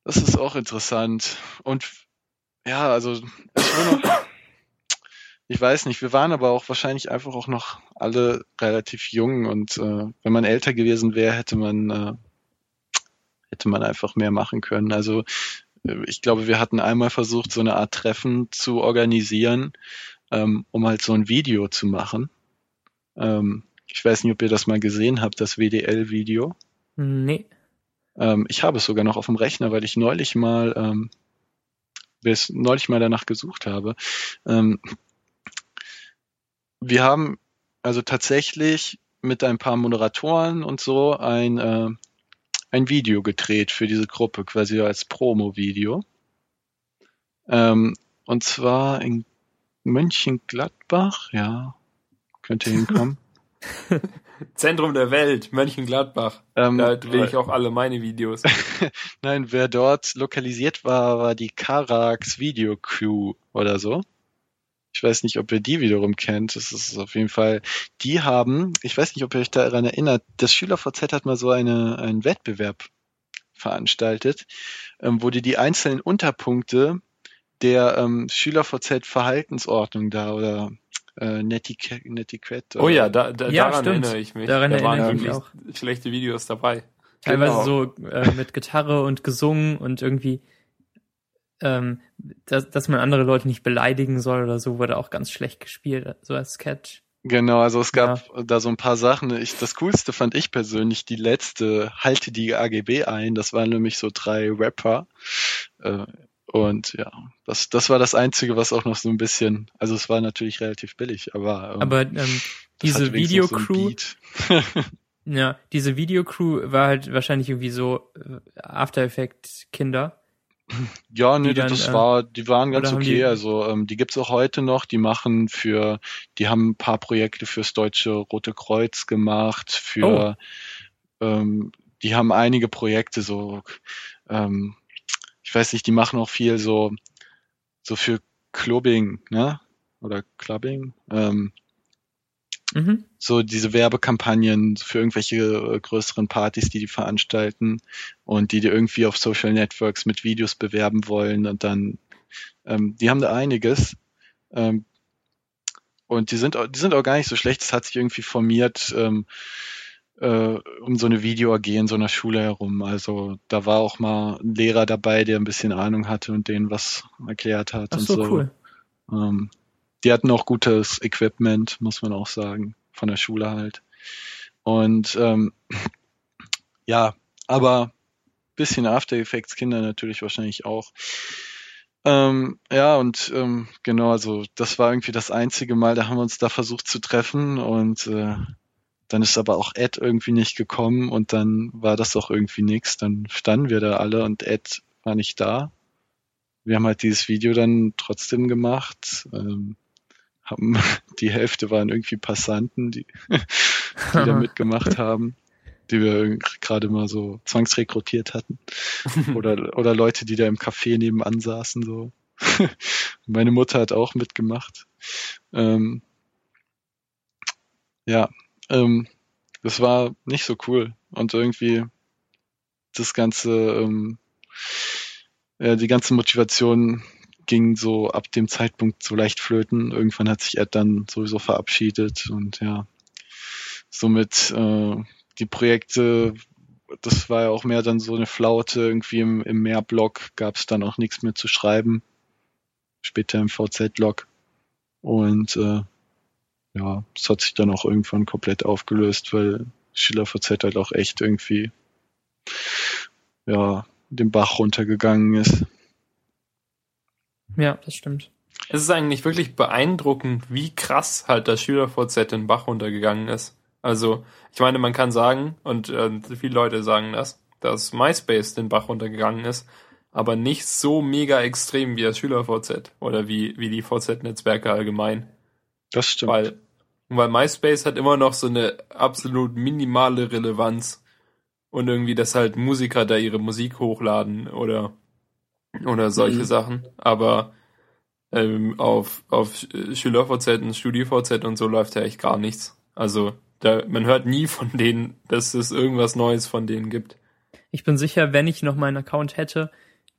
das ist auch interessant. Und ja, also es ich weiß nicht, wir waren aber auch wahrscheinlich einfach auch noch alle relativ jung und äh, wenn man älter gewesen wäre, hätte man äh, hätte man einfach mehr machen können. Also äh, ich glaube, wir hatten einmal versucht, so eine Art Treffen zu organisieren, ähm, um halt so ein Video zu machen. Ähm, ich weiß nicht, ob ihr das mal gesehen habt, das WDL-Video. Nee. Ähm, ich habe es sogar noch auf dem Rechner, weil ich neulich mal ähm, bis neulich mal danach gesucht habe. Ähm, wir haben also tatsächlich mit ein paar Moderatoren und so ein, äh, ein Video gedreht für diese Gruppe, quasi als Promo-Video. Ähm, und zwar in Mönchengladbach, ja, könnte hinkommen. Zentrum der Welt, Mönchengladbach. Ähm, da drehe ich auch alle meine Videos. Nein, wer dort lokalisiert war, war die Karax Video Crew oder so. Ich weiß nicht, ob ihr die wiederum kennt. Das ist auf jeden Fall, die haben, ich weiß nicht, ob ihr euch daran erinnert, das SchülerVZ hat mal so eine, einen Wettbewerb veranstaltet, ähm, wo die die einzelnen Unterpunkte der ähm, SchülerVZ Verhaltensordnung da oder äh, Netiquette. Oh ja, da, da, ja, daran stimmt. erinnere ich mich. Daran da waren wirklich auch. schlechte Videos dabei. Teilweise genau. so äh, mit Gitarre und gesungen und irgendwie, ähm, dass, dass man andere Leute nicht beleidigen soll oder so, wurde auch ganz schlecht gespielt, so als Sketch. Genau, also es gab ja. da so ein paar Sachen. Ich, das Coolste fand ich persönlich die letzte Halte die AGB ein. Das waren nämlich so drei Rapper. Äh, und ja, das, das war das Einzige, was auch noch so ein bisschen, also es war natürlich relativ billig, aber. Ähm, aber ähm, diese Videocrew. So ja, diese Videocrew war halt wahrscheinlich irgendwie so äh, After Effects Kinder. Ja, nee, dann, das äh, war, die waren ganz okay. Die, also ähm, die gibt's auch heute noch. Die machen für, die haben ein paar Projekte fürs Deutsche Rote Kreuz gemacht. Für, oh. ähm, die haben einige Projekte so, ähm, ich weiß nicht, die machen auch viel so, so für Clubbing, ne? Oder Clubbing. Ähm, Mhm. So diese Werbekampagnen für irgendwelche äh, größeren Partys, die die veranstalten und die die irgendwie auf Social Networks mit Videos bewerben wollen und dann, ähm, die haben da einiges. Ähm, und die sind, die sind auch gar nicht so schlecht. Es hat sich irgendwie formiert ähm, äh, um so eine Video-AG in so einer Schule herum. Also da war auch mal ein Lehrer dabei, der ein bisschen Ahnung hatte und denen was erklärt hat. Ach so, und so. cool. Ähm, die hatten auch gutes Equipment, muss man auch sagen, von der Schule halt. Und ähm, ja, aber bisschen After Effects Kinder natürlich wahrscheinlich auch. Ähm, ja, und ähm, genau, also das war irgendwie das einzige Mal, da haben wir uns da versucht zu treffen und äh, dann ist aber auch Ed irgendwie nicht gekommen und dann war das auch irgendwie nix. Dann standen wir da alle und Ed war nicht da. Wir haben halt dieses Video dann trotzdem gemacht. Ähm, haben, die Hälfte waren irgendwie Passanten, die, die da mitgemacht haben, die wir gerade mal so zwangsrekrutiert hatten. Oder, oder Leute, die da im Café nebenan saßen, so. Meine Mutter hat auch mitgemacht. Ähm, ja, ähm, das war nicht so cool. Und irgendwie das ganze, ähm, ja, die ganze Motivation ging so ab dem Zeitpunkt so leicht flöten. Irgendwann hat sich Ed dann sowieso verabschiedet und ja, somit äh, die Projekte, das war ja auch mehr dann so eine Flaute. Irgendwie im, im Mehrblock gab es dann auch nichts mehr zu schreiben. Später im VZ-Log. Und äh, ja, es hat sich dann auch irgendwann komplett aufgelöst, weil SchülerVZ halt auch echt irgendwie ja, den Bach runtergegangen ist. Ja, das stimmt. Es ist eigentlich wirklich beeindruckend, wie krass halt das SchülerVZ den Bach runtergegangen ist. Also, ich meine, man kann sagen, und äh, viele Leute sagen das, dass MySpace den Bach runtergegangen ist, aber nicht so mega extrem wie das SchülerVZ oder wie, wie die VZ-Netzwerke allgemein. Das stimmt. Weil, weil MySpace hat immer noch so eine absolut minimale Relevanz und irgendwie, dass halt Musiker da ihre Musik hochladen oder oder solche mhm. Sachen. Aber ähm, auf, auf SchülerVZ und StudiVZ und so läuft ja echt gar nichts. Also da, man hört nie von denen, dass es irgendwas Neues von denen gibt. Ich bin sicher, wenn ich noch meinen Account hätte,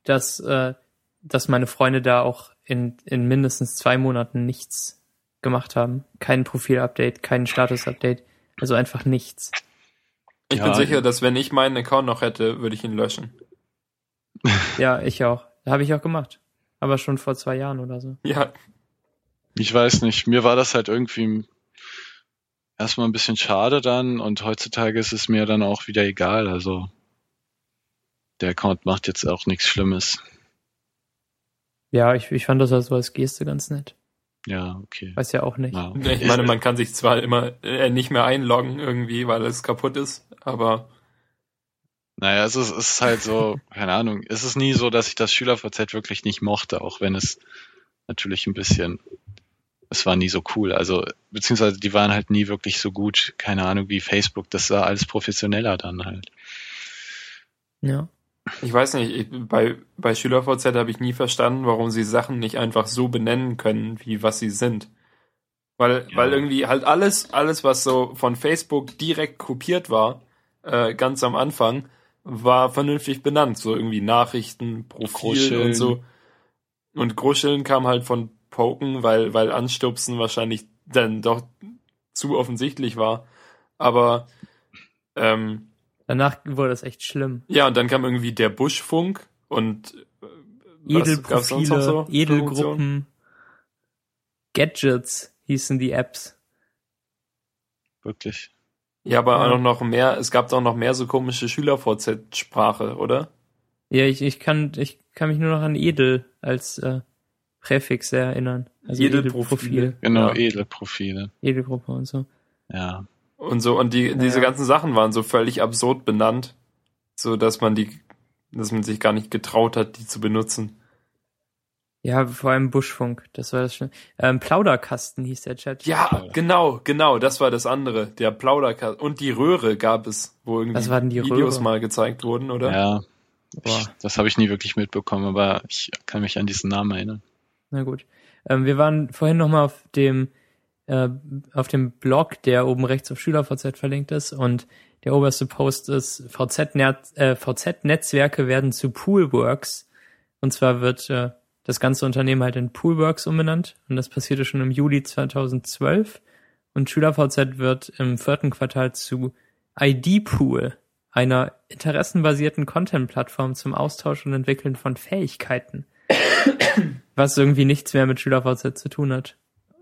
dass, äh, dass meine Freunde da auch in, in mindestens zwei Monaten nichts gemacht haben. Kein Profilupdate, kein Status-Update. Also einfach nichts. Ich ja, bin sicher, dass wenn ich meinen Account noch hätte, würde ich ihn löschen. Ja, ich auch. Habe ich auch gemacht. Aber schon vor zwei Jahren oder so. Ja. Ich weiß nicht. Mir war das halt irgendwie erstmal ein bisschen schade dann und heutzutage ist es mir dann auch wieder egal. Also der Account macht jetzt auch nichts Schlimmes. Ja, ich, ich fand das also als Geste ganz nett. Ja, okay. Weiß ja auch nicht. Ja. Ich meine, man kann sich zwar immer äh, nicht mehr einloggen irgendwie, weil es kaputt ist, aber naja, es ist, es ist halt so, keine Ahnung, es ist nie so, dass ich das SchülerVZ wirklich nicht mochte, auch wenn es natürlich ein bisschen, es war nie so cool. Also, beziehungsweise die waren halt nie wirklich so gut, keine Ahnung, wie Facebook, das war alles professioneller dann halt. Ja. Ich weiß nicht, ich, bei, bei SchülerVZ habe ich nie verstanden, warum sie Sachen nicht einfach so benennen können, wie was sie sind. Weil, ja. weil irgendwie halt alles, alles, was so von Facebook direkt kopiert war, äh, ganz am Anfang, war vernünftig benannt, so irgendwie Nachrichten, Profil Großschillen. und so. Und Großschillen kam halt von Poken, weil, weil Anstupsen wahrscheinlich dann doch zu offensichtlich war. Aber ähm, danach wurde es echt schlimm. Ja, und dann kam irgendwie der Buschfunk und äh, Edelprofile, so Edelgruppen, Gadgets hießen die Apps. Wirklich. Ja, aber ja. auch noch mehr, es gab doch noch mehr so komische Schüler-VZ-Sprache, oder? Ja, ich, ich kann, ich kann mich nur noch an Edel als äh, Präfix erinnern. Also Edelprofile. Genau, ja. Edelprofile. Edelgruppe und so. Ja. Und so, und die, ja. diese ganzen Sachen waren so völlig absurd benannt, so dass man die, dass man sich gar nicht getraut hat, die zu benutzen. Ja, vor allem Buschfunk, das war das schon. Ähm, Plauderkasten hieß der Chat. Ja, genau, genau, das war das andere. Der Plauderkasten. Und die Röhre gab es, wo irgendwie Videos Röhre? mal gezeigt wurden, oder? Ja. Ich, das habe ich nie wirklich mitbekommen, aber ich kann mich an diesen Namen erinnern. Na gut. Ähm, wir waren vorhin nochmal auf dem äh, auf dem Blog, der oben rechts auf SchülerVZ verlinkt ist und der oberste Post ist VZ-Netzwerke äh, VZ werden zu Poolworks und zwar wird äh, das ganze Unternehmen halt in Poolworks umbenannt und das passierte schon im Juli 2012 und SchülerVZ wird im vierten Quartal zu ID Pool, einer interessenbasierten Content-Plattform zum Austausch und Entwickeln von Fähigkeiten was irgendwie nichts mehr mit SchülerVZ zu tun hat,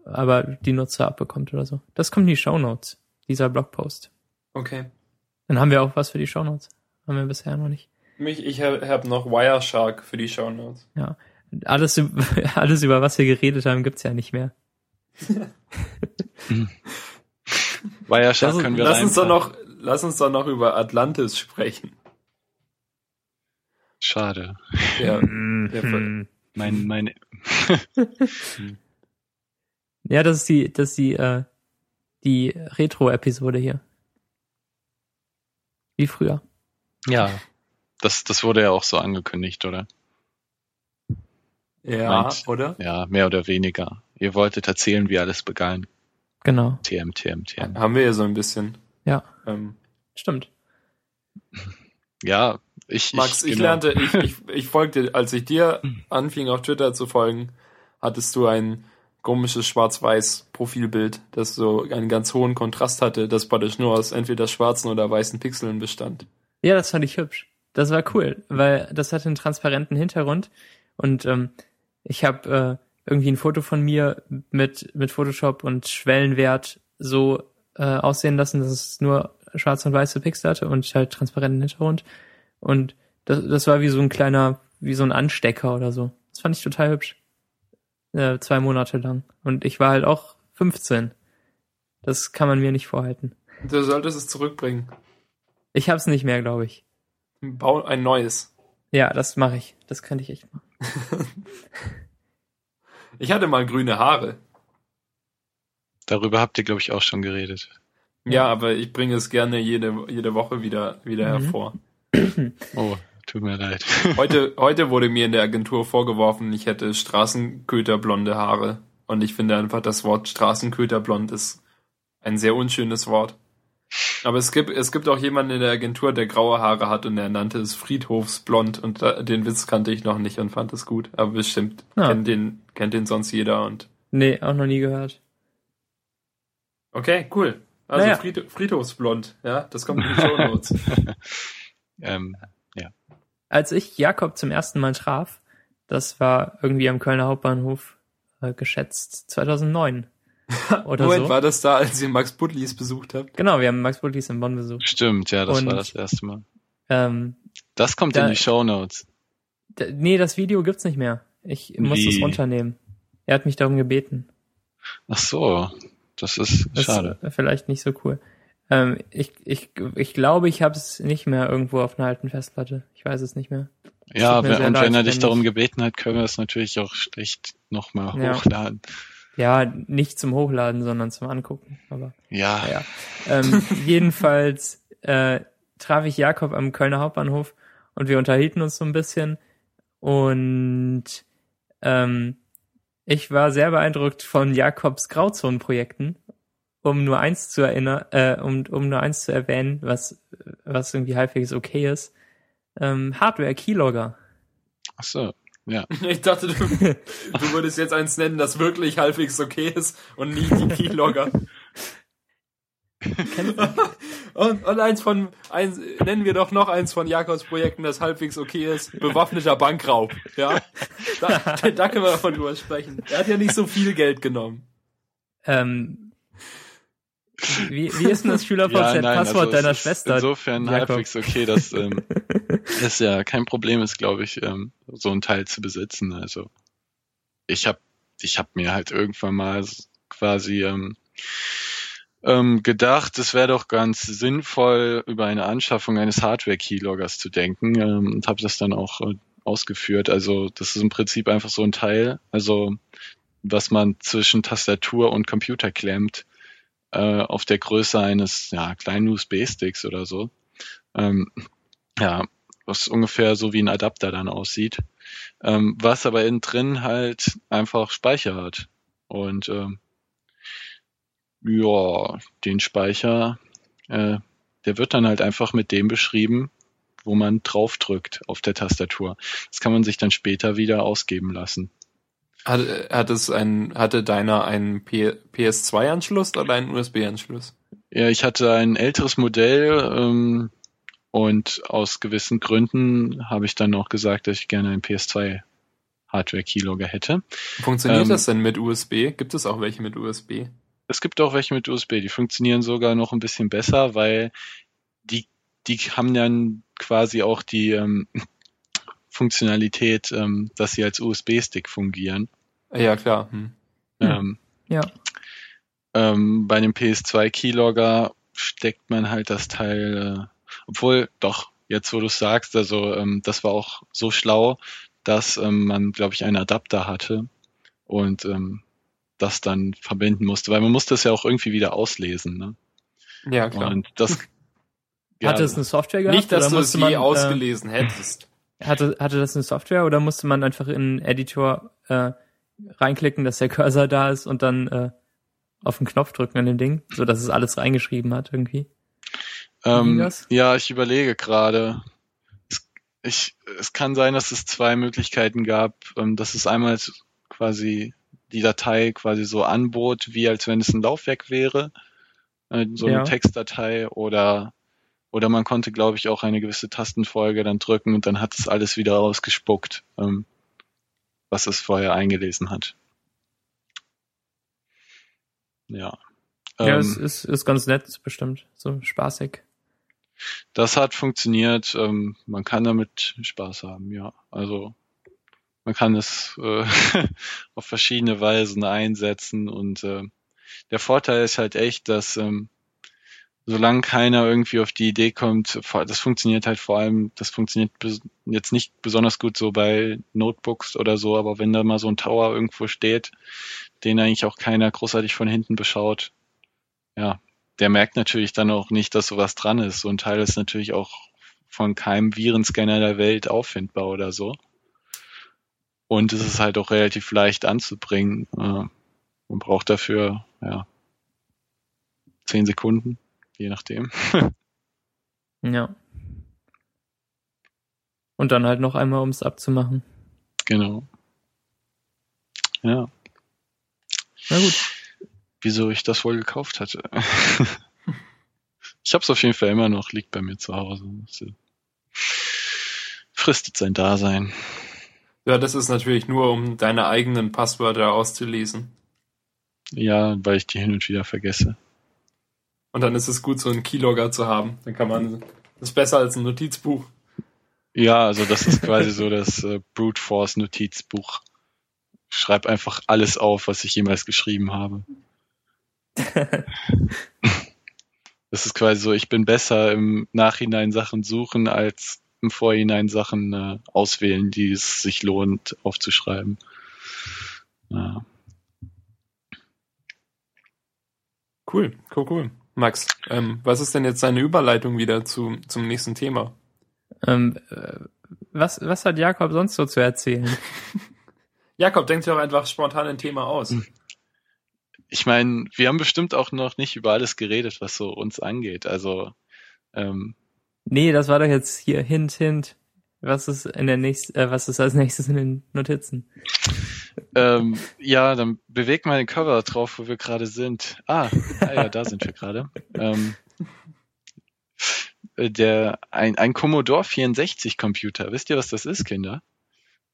aber die Nutzer abbekommt oder so. Das kommt in die Show Notes, dieser Blogpost. Okay. Dann haben wir auch was für die Show Notes. Haben wir bisher noch nicht. Mich, ich habe hab noch Wireshark für die Show Notes. Ja. Alles, alles über was wir geredet haben, gibt's ja nicht mehr. Wireshark lass, können wir lass uns doch noch, lass uns doch noch über Atlantis sprechen. Schade. Ja, der, mein, mein. ja, das ist die, das ist die, äh, die Retro-Episode hier. Wie früher. Ja, das, das wurde ja auch so angekündigt, oder? Ja, Meint, oder? Ja, mehr oder weniger. Ihr wolltet erzählen, wie alles begann. Genau. TM, TM, TM. Haben wir ja so ein bisschen. Ja. Ähm, Stimmt. Ja, ich, Max, ich, ich genau. lernte, ich, ich, ich folgte, als ich dir anfing auf Twitter zu folgen, hattest du ein komisches schwarz-weiß Profilbild, das so einen ganz hohen Kontrast hatte, das praktisch nur aus entweder schwarzen oder weißen Pixeln bestand. Ja, das fand ich hübsch. Das war cool, weil das hatte einen transparenten Hintergrund und ähm, ich habe äh, irgendwie ein Foto von mir mit mit Photoshop und Schwellenwert so äh, aussehen lassen, dass es nur schwarz und weiße Pixel hatte und halt transparenten Hintergrund. Und das, das war wie so ein kleiner, wie so ein Anstecker oder so. Das fand ich total hübsch. Äh, zwei Monate lang. Und ich war halt auch 15. Das kann man mir nicht vorhalten. Du solltest es zurückbringen. Ich hab's nicht mehr, glaube ich. Bau ein neues. Ja, das mache ich. Das könnte ich echt machen. ich hatte mal grüne Haare. Darüber habt ihr, glaube ich, auch schon geredet. Ja, aber ich bringe es gerne jede, jede Woche wieder, wieder mhm. hervor. Oh, tut mir leid. Heute, heute wurde mir in der Agentur vorgeworfen, ich hätte Straßenköterblonde Haare. Und ich finde einfach, das Wort Straßenköterblond ist ein sehr unschönes Wort. Aber es gibt, es gibt auch jemanden in der Agentur, der graue Haare hat und der nannte es Friedhofsblond und den Witz kannte ich noch nicht und fand es gut. Aber bestimmt ja. kennt den, kennt den sonst jeder und. Nee, auch noch nie gehört. Okay, cool. Also naja. Fried, Friedhofsblond, ja, das kommt in die Show Notes. ähm, ja. Als ich Jakob zum ersten Mal traf, das war irgendwie am Kölner Hauptbahnhof äh, geschätzt 2009. Oder Moment, so. war das da, als ihr Max Budlis besucht habt? Genau, wir haben Max Budlis in Bonn besucht. Stimmt, ja, das Und, war das erste Mal. Ähm, das kommt da, in die Show Notes. Nee, das Video gibt's nicht mehr. Ich muss es runternehmen. Er hat mich darum gebeten. Ach so, das ist das schade. Ist vielleicht nicht so cool. Ähm, ich, ich, ich glaube, ich habe es nicht mehr irgendwo auf einer alten Festplatte. Ich weiß es nicht mehr. Ja, wenn, und wenn er dich darum gebeten hat, können wir es natürlich auch schlecht nochmal ja. hochladen. Ja, nicht zum Hochladen, sondern zum Angucken. Aber ja. ja. Ähm, jedenfalls äh, traf ich Jakob am Kölner Hauptbahnhof und wir unterhielten uns so ein bisschen und ähm, ich war sehr beeindruckt von Jakobs Grauzonenprojekten, um nur eins zu erinnern, äh, um, um nur eins zu erwähnen, was, was irgendwie halbwegs okay ist. Ähm, Hardware Keylogger. Ach so, ja. Ich dachte, du, du würdest jetzt eins nennen, das wirklich halbwegs okay ist und nicht die Keylogger. und, und eins von, eins, nennen wir doch noch eins von Jakobs Projekten, das halbwegs okay ist. Bewaffneter Bankraub. Ja. Da, da können wir davon drüber sprechen. Er hat ja nicht so viel Geld genommen. Ähm, Wie, wie ist denn das SchülerVZ-Passwort ja, deiner Schwester? Insofern Jakob. halbwegs okay, dass ähm, es ja kein Problem ist, glaube ich, ähm, so ein Teil zu besitzen. Also ich habe ich hab mir halt irgendwann mal quasi ähm, ähm, gedacht, es wäre doch ganz sinnvoll, über eine Anschaffung eines Hardware-Keyloggers zu denken ähm, und habe das dann auch äh, ausgeführt. Also das ist im Prinzip einfach so ein Teil, also was man zwischen Tastatur und Computer klemmt, äh, auf der Größe eines ja, kleinen USB-Sticks oder so. Ähm, ja, was ungefähr so wie ein Adapter dann aussieht. Ähm, was aber innen drin halt einfach Speicher hat. Und ähm, ja, den Speicher, äh, der wird dann halt einfach mit dem beschrieben, wo man draufdrückt auf der Tastatur. Das kann man sich dann später wieder ausgeben lassen. Hat, hat es ein, hatte deiner einen PS2-Anschluss oder einen USB-Anschluss? Ja, ich hatte ein älteres Modell ähm, und aus gewissen Gründen habe ich dann auch gesagt, dass ich gerne einen PS2 Hardware-Keylogger hätte. Funktioniert ähm, das denn mit USB? Gibt es auch welche mit USB? Es gibt auch welche mit USB, die funktionieren sogar noch ein bisschen besser, weil die, die haben dann quasi auch die ähm, Funktionalität, ähm, dass sie als USB-Stick fungieren. Ja, klar. Hm. Ähm, ja. Ähm, bei dem PS2 Keylogger steckt man halt das Teil, äh, obwohl doch, jetzt wo du sagst, also ähm, das war auch so schlau, dass ähm, man, glaube ich, einen Adapter hatte und ähm, das dann verbinden musste, weil man musste es ja auch irgendwie wieder auslesen. Ne? Ja, klar. Und das ja, hatte es eine Software gehabt? Nicht, dass du es je ausgelesen äh, hättest. Hatte, hatte das eine Software oder musste man einfach in einen Editor äh, reinklicken, dass der Cursor da ist und dann äh, auf den Knopf drücken an dem Ding, so dass es alles reingeschrieben hat irgendwie? Ähm, ja, ich überlege gerade. Es, ich, es kann sein, dass es zwei Möglichkeiten gab, ähm, dass es einmal quasi die Datei quasi so anbot, wie als wenn es ein Laufwerk wäre, äh, so eine ja. Textdatei oder oder man konnte, glaube ich, auch eine gewisse Tastenfolge dann drücken und dann hat es alles wieder rausgespuckt, ähm, was es vorher eingelesen hat. Ja. Ja, ähm, es ist, ist ganz nett, bestimmt. So spaßig. Das hat funktioniert. Ähm, man kann damit Spaß haben, ja. Also man kann es äh, auf verschiedene Weisen einsetzen und äh, der Vorteil ist halt echt, dass ähm, solange keiner irgendwie auf die Idee kommt, das funktioniert halt vor allem, das funktioniert jetzt nicht besonders gut so bei Notebooks oder so, aber wenn da mal so ein Tower irgendwo steht, den eigentlich auch keiner großartig von hinten beschaut, ja, der merkt natürlich dann auch nicht, dass sowas dran ist. So ein Teil ist natürlich auch von keinem Virenscanner der Welt auffindbar oder so. Und es ist halt auch relativ leicht anzubringen. Äh, man braucht dafür, ja, zehn Sekunden je nachdem. ja. Und dann halt noch einmal, um es abzumachen. Genau. Ja. Na gut. Wieso ich das wohl gekauft hatte. ich habe es auf jeden Fall immer noch, liegt bei mir zu Hause. Fristet sein Dasein. Ja, das ist natürlich nur, um deine eigenen Passwörter auszulesen. Ja, weil ich die hin und wieder vergesse. Und dann ist es gut, so einen Keylogger zu haben. Dann kann man, das ist besser als ein Notizbuch. Ja, also das ist quasi so das äh, Brute Force Notizbuch. schreib einfach alles auf, was ich jemals geschrieben habe. das ist quasi so, ich bin besser im Nachhinein Sachen suchen als im Vorhinein Sachen äh, auswählen, die es sich lohnt aufzuschreiben. Ja. Cool, cool, cool. Max, ähm, was ist denn jetzt deine Überleitung wieder zu, zum nächsten Thema? Ähm, äh, was, was hat Jakob sonst so zu erzählen? Jakob, denkt sich auch einfach spontan ein Thema aus. Ich meine, wir haben bestimmt auch noch nicht über alles geredet, was so uns angeht. Also ähm, Nee, das war doch jetzt hier Hint, Hint. Was ist in der nächsten, äh, was ist als nächstes in den Notizen? Ähm, ja, dann beweg mal den Cover drauf, wo wir gerade sind. Ah, ah ja, da sind wir gerade. Ähm, äh, der ein, ein Commodore 64 Computer. Wisst ihr, was das ist, Kinder?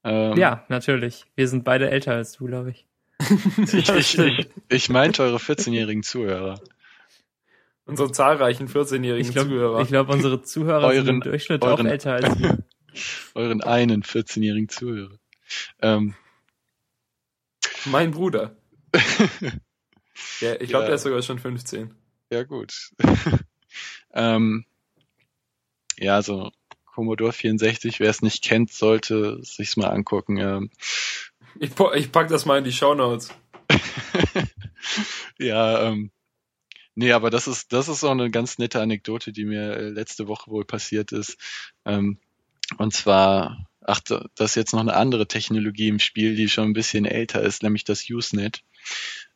Ähm, ja, natürlich. Wir sind beide älter als du, glaube ich. ich, ich, ich, ich meinte eure 14-jährigen Zuhörer. Unsere zahlreichen 14-jährigen glaub, Zuhörer. Ich glaube, unsere Zuhörer euren, sind im Durchschnitt euren, auch älter als wir. euren einen 14-jährigen Zuhörer. Ähm. Mein Bruder. ja, ich glaube, ja. der ist sogar schon 15. Ja, gut. ähm, ja, so Commodore 64, wer es nicht kennt, sollte sich's mal angucken. Ähm, ich, ich pack das mal in die Show Notes. ja, ähm, nee, aber das ist, das ist auch eine ganz nette Anekdote, die mir äh, letzte Woche wohl passiert ist. Ähm, und zwar, ach, das ist jetzt noch eine andere Technologie im Spiel, die schon ein bisschen älter ist, nämlich das Usenet.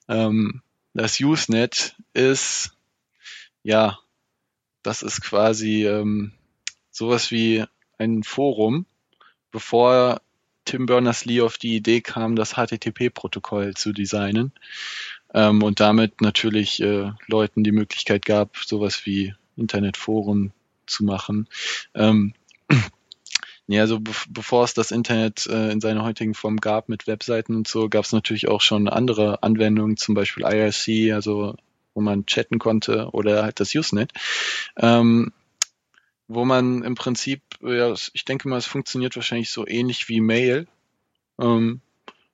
Ähm, das Usenet ist, ja, das ist quasi ähm, sowas wie ein Forum, bevor Tim Berners-Lee auf die Idee kam, das HTTP-Protokoll zu designen ähm, und damit natürlich äh, Leuten die Möglichkeit gab, sowas wie Internetforen zu machen. Ähm, ja, also be bevor es das Internet äh, in seiner heutigen Form gab mit Webseiten und so, gab es natürlich auch schon andere Anwendungen, zum Beispiel IRC, also wo man chatten konnte oder halt das Usenet. Ähm, wo man im Prinzip, ja, ich denke mal, es funktioniert wahrscheinlich so ähnlich wie Mail. Ähm,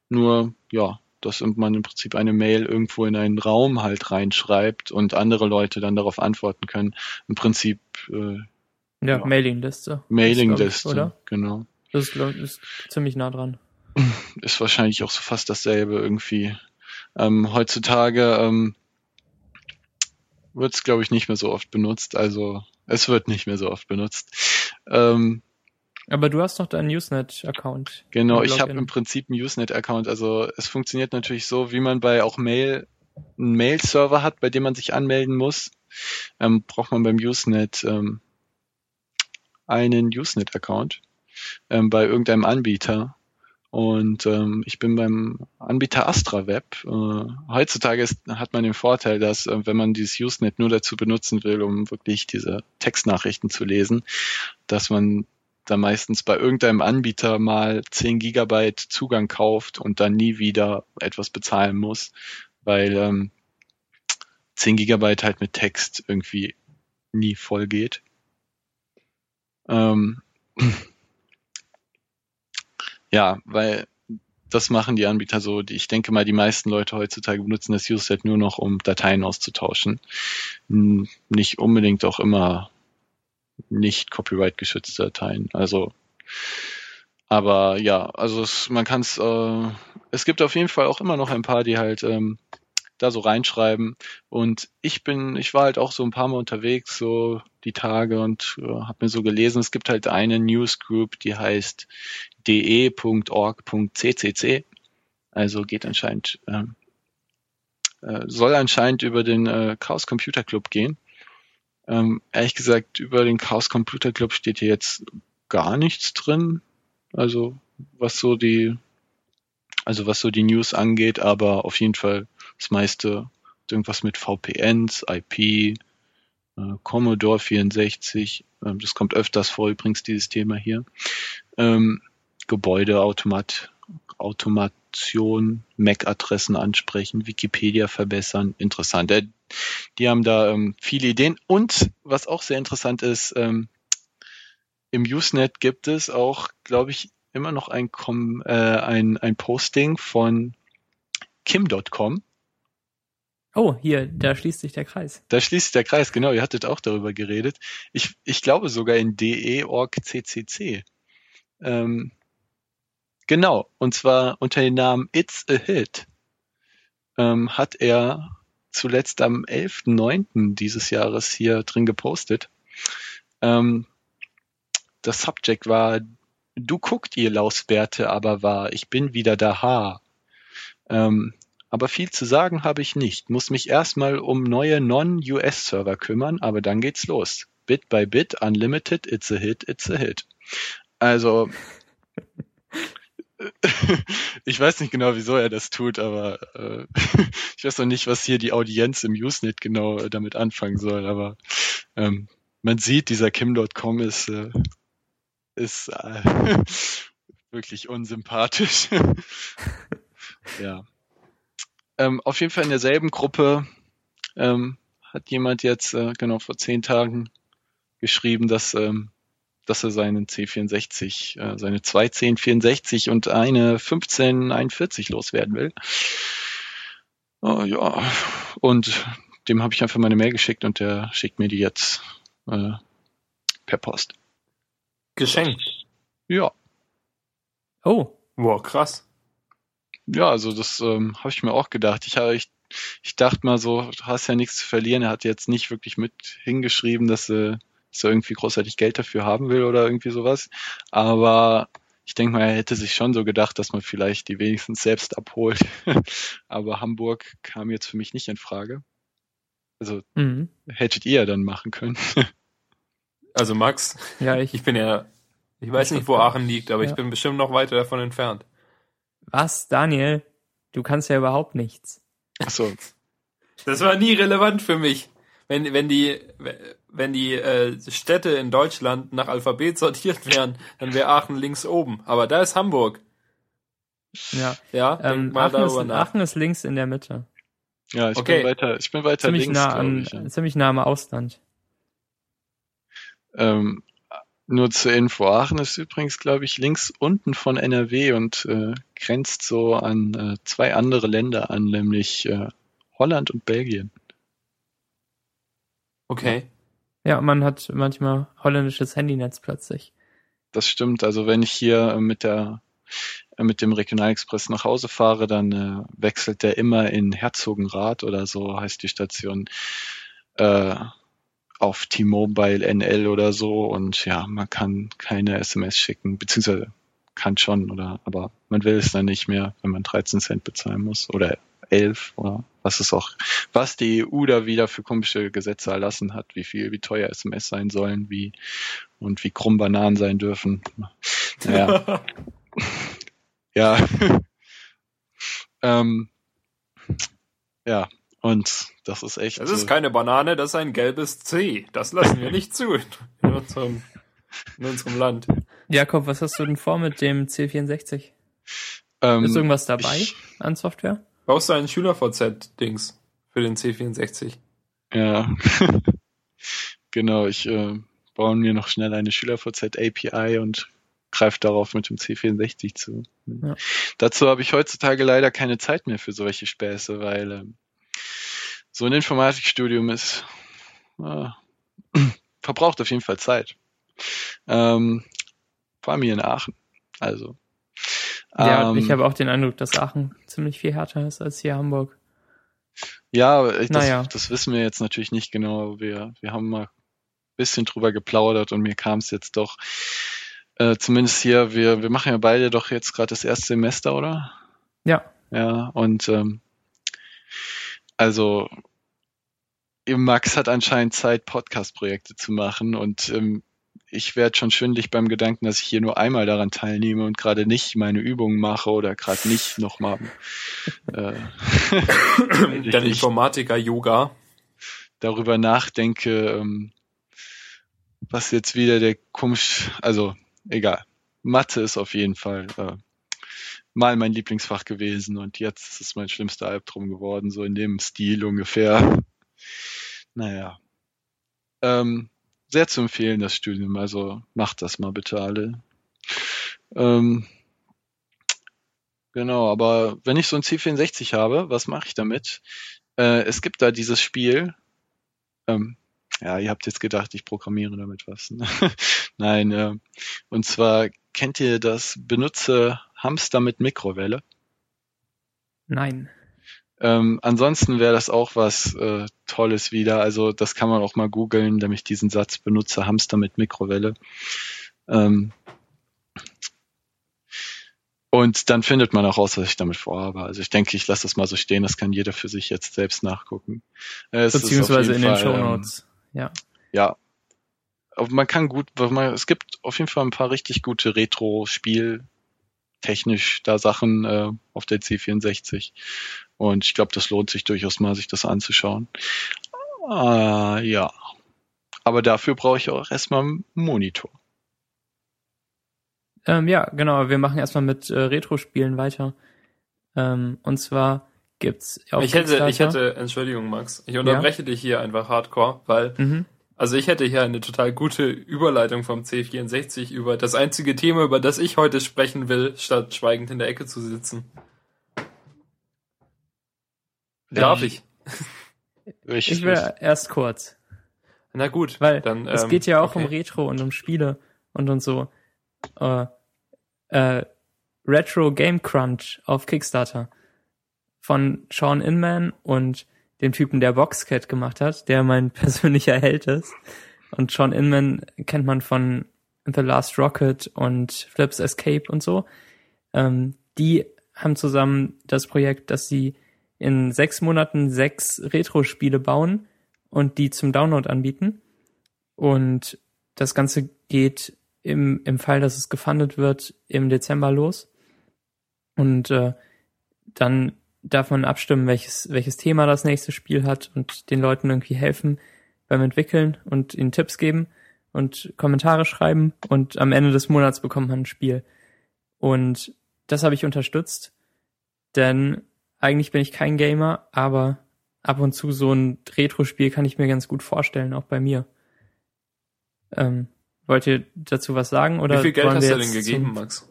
nur, ja, dass man im Prinzip eine Mail irgendwo in einen Raum halt reinschreibt und andere Leute dann darauf antworten können. Im Prinzip äh, ja, ja. Mailingliste. Mailingliste, oder? Genau. Das ist, glaub, ist ziemlich nah dran. Ist wahrscheinlich auch so fast dasselbe irgendwie. Ähm, heutzutage ähm, wird es, glaube ich, nicht mehr so oft benutzt. Also es wird nicht mehr so oft benutzt. Ähm, aber du hast doch deinen Usenet-Account. Genau, ich habe im Prinzip einen Usenet-Account. Also es funktioniert natürlich so, wie man bei auch Mail einen Mail-Server hat, bei dem man sich anmelden muss, ähm, braucht man beim Usenet ähm, einen Usenet-Account ähm, bei irgendeinem Anbieter. Und ähm, ich bin beim Anbieter AstraWeb. Äh, heutzutage ist, hat man den Vorteil, dass äh, wenn man dieses Usenet nur dazu benutzen will, um wirklich diese Textnachrichten zu lesen, dass man da meistens bei irgendeinem Anbieter mal 10 Gigabyte Zugang kauft und dann nie wieder etwas bezahlen muss, weil ähm, 10 Gigabyte halt mit Text irgendwie nie voll geht. Ähm, ja, weil das machen die Anbieter so. Ich denke mal, die meisten Leute heutzutage benutzen das Useset nur noch, um Dateien auszutauschen. Nicht unbedingt auch immer nicht copyright geschützte Dateien. Also, aber ja, also es, man kann es, äh, es gibt auf jeden Fall auch immer noch ein paar, die halt ähm, da so reinschreiben. Und ich bin, ich war halt auch so ein paar Mal unterwegs, so die Tage und äh, habe mir so gelesen, es gibt halt eine Newsgroup, die heißt de.org.ccc. Also geht anscheinend, ähm, äh, soll anscheinend über den äh, Chaos Computer Club gehen. Ähm, ehrlich gesagt, über den Chaos Computer Club steht hier jetzt gar nichts drin. Also was so die, also was so die News angeht, aber auf jeden Fall das meiste irgendwas mit VPNs, IP, äh, Commodore 64. Ähm, das kommt öfters vor übrigens dieses Thema hier. Ähm, Gebäude, Automat, Automation, MAC-Adressen ansprechen, Wikipedia verbessern. Interessant. Äh, die haben da ähm, viele Ideen. Und was auch sehr interessant ist, ähm, im Usenet gibt es auch, glaube ich, immer noch ein, Com äh, ein, ein Posting von Kim.com. Oh, hier, da schließt sich der Kreis. Da schließt sich der Kreis, genau, ihr hattet auch darüber geredet. Ich, ich glaube sogar in de.org.ccc. Ähm, genau, und zwar unter dem Namen It's a Hit ähm, hat er zuletzt am 11.09. dieses Jahres hier drin gepostet. Ähm, das Subject war, du guckt ihr Lausbärte aber wahr, ich bin wieder da. Ähm, aber viel zu sagen habe ich nicht. Muss mich erstmal um neue Non-US-Server kümmern, aber dann geht's los. Bit by Bit, Unlimited, it's a hit, it's a hit. Also, ich weiß nicht genau, wieso er das tut, aber äh, ich weiß noch nicht, was hier die Audienz im Usenet genau äh, damit anfangen soll, aber ähm, man sieht, dieser Kim.com ist, äh, ist äh, wirklich unsympathisch. ja. Ähm, auf jeden Fall in derselben Gruppe ähm, hat jemand jetzt äh, genau vor zehn Tagen geschrieben, dass ähm, dass er seinen C64, äh, seine zwei 1064 und eine 1541 loswerden will. Oh, ja, und dem habe ich einfach meine Mail geschickt und der schickt mir die jetzt äh, per Post. Geschenkt? Ja. Oh. Wow, krass. Ja, also das ähm, habe ich mir auch gedacht. Ich, ich, ich dachte mal so, du hast ja nichts zu verlieren. Er hat jetzt nicht wirklich mit hingeschrieben, dass, äh, dass er irgendwie großartig Geld dafür haben will oder irgendwie sowas. Aber ich denke mal, er hätte sich schon so gedacht, dass man vielleicht die wenigstens selbst abholt. Aber Hamburg kam jetzt für mich nicht in Frage. Also mhm. hättet ihr ja dann machen können. also Max, ja, ich, ich bin ja, ich weiß nicht, wo Aachen liegt, aber ja. ich bin bestimmt noch weiter davon entfernt. Was, Daniel? Du kannst ja überhaupt nichts. Ach so. Das war nie relevant für mich. Wenn, wenn die, wenn die äh, Städte in Deutschland nach Alphabet sortiert wären, dann wäre Aachen links oben. Aber da ist Hamburg. Ja. Ja, ähm, mal Aachen, darüber ist, nach. Aachen ist links in der Mitte. Ja, ich okay. bin weiter, ich bin weiter ziemlich links, nah an, ich, ja. ziemlich nah am Ausland. Ähm, nur zur Info, Aachen ist übrigens, glaube ich, links unten von NRW und äh, grenzt so an äh, zwei andere Länder an, nämlich äh, Holland und Belgien. Okay. Ja, man hat manchmal holländisches Handynetz plötzlich. Das stimmt. Also wenn ich hier mit der äh, mit dem Regionalexpress nach Hause fahre, dann äh, wechselt der immer in Herzogenrath oder so heißt die Station äh, auf T-Mobile NL oder so und ja, man kann keine SMS schicken, beziehungsweise kann schon, oder aber man will es dann nicht mehr, wenn man 13 Cent bezahlen muss oder 11 oder was es auch, was die EU da wieder für komische Gesetze erlassen hat, wie viel, wie teuer SMS sein sollen, wie und wie krumm Bananen sein dürfen. Naja. ja. ähm, ja, und das ist echt. Das ist keine Banane, das ist ein gelbes C. Das lassen wir nicht zu in unserem, in unserem Land. Jakob, was hast du denn vor mit dem C64? Ähm, ist irgendwas dabei ich, an Software? Brauchst du ein Schüler-VZ-Dings für den C64? Ja. genau, ich äh, baue mir noch schnell eine Schüler-VZ-API und greife darauf mit dem C64 zu. Ja. Dazu habe ich heutzutage leider keine Zeit mehr für solche Späße, weil äh, so ein Informatikstudium ist äh, verbraucht auf jeden Fall Zeit. Ähm, vor allem hier in Aachen. Also ja, ähm, ich habe auch den Eindruck, dass Aachen ziemlich viel härter ist als hier Hamburg. Ja, ich, das, naja. das wissen wir jetzt natürlich nicht genau. Wir, wir haben mal ein bisschen drüber geplaudert und mir kam es jetzt doch, äh, zumindest hier, wir, wir machen ja beide doch jetzt gerade das erste Semester, oder? Ja. Ja, und ähm, also Max hat anscheinend Zeit, Podcast-Projekte zu machen und ähm, ich werde schon schwindlig beim Gedanken, dass ich hier nur einmal daran teilnehme und gerade nicht meine Übungen mache oder gerade nicht nochmal äh, Dann Informatiker-Yoga. Darüber nachdenke, ähm, was jetzt wieder der komisch, also egal. Mathe ist auf jeden Fall äh, mal mein Lieblingsfach gewesen und jetzt ist es mein schlimmster Albtraum geworden, so in dem Stil ungefähr. Naja. Ähm, sehr zu empfehlen, das Studium. Also macht das mal bitte alle. Ähm, genau, aber wenn ich so ein C64 habe, was mache ich damit? Äh, es gibt da dieses Spiel. Ähm, ja, ihr habt jetzt gedacht, ich programmiere damit was. Ne? Nein, äh, und zwar kennt ihr das Benutze Hamster mit Mikrowelle? Nein. Ähm, ansonsten wäre das auch was äh, Tolles wieder. Also das kann man auch mal googeln, damit ich diesen Satz benutze, Hamster mit Mikrowelle. Ähm, und dann findet man auch raus, was ich damit vorhabe. Also ich denke, ich lasse das mal so stehen, das kann jeder für sich jetzt selbst nachgucken. Äh, Beziehungsweise in Fall, den Show Notes. Ähm, ja. Ja. Aber man kann gut, man, es gibt auf jeden Fall ein paar richtig gute Retro-Spiel- technisch da Sachen äh, auf der C64. Und ich glaube, das lohnt sich durchaus mal, sich das anzuschauen. Äh, ja. Aber dafür brauche ich auch erstmal einen Monitor. Ähm, ja, genau. Wir machen erstmal mit äh, Retro-Spielen weiter. Ähm, und zwar gibt's auf Ich hätte, ich hätte, Entschuldigung, Max, ich unterbreche ja? dich hier einfach hardcore, weil, mhm. Also ich hätte hier eine total gute Überleitung vom C64 über das einzige Thema, über das ich heute sprechen will, statt schweigend in der Ecke zu sitzen. Darf ich? Ich, ich will erst kurz. Na gut, weil dann, es ähm, geht ja auch okay. um Retro und um Spiele und und so. Äh, äh, Retro Game Crunch auf Kickstarter von Sean Inman und dem Typen, der Boxcat gemacht hat, der mein persönlicher Held ist. Und Sean Inman kennt man von The Last Rocket und Flips Escape und so. Ähm, die haben zusammen das Projekt, dass sie in sechs Monaten sechs Retro-Spiele bauen und die zum Download anbieten. Und das Ganze geht im, im Fall, dass es gefundet wird, im Dezember los. Und äh, dann darf man abstimmen, welches, welches Thema das nächste Spiel hat und den Leuten irgendwie helfen beim Entwickeln und ihnen Tipps geben und Kommentare schreiben und am Ende des Monats bekommt man ein Spiel. Und das habe ich unterstützt, denn eigentlich bin ich kein Gamer, aber ab und zu so ein Retro-Spiel kann ich mir ganz gut vorstellen, auch bei mir. Ähm, wollt ihr dazu was sagen? Oder Wie viel Geld hast du denn gegeben. Max?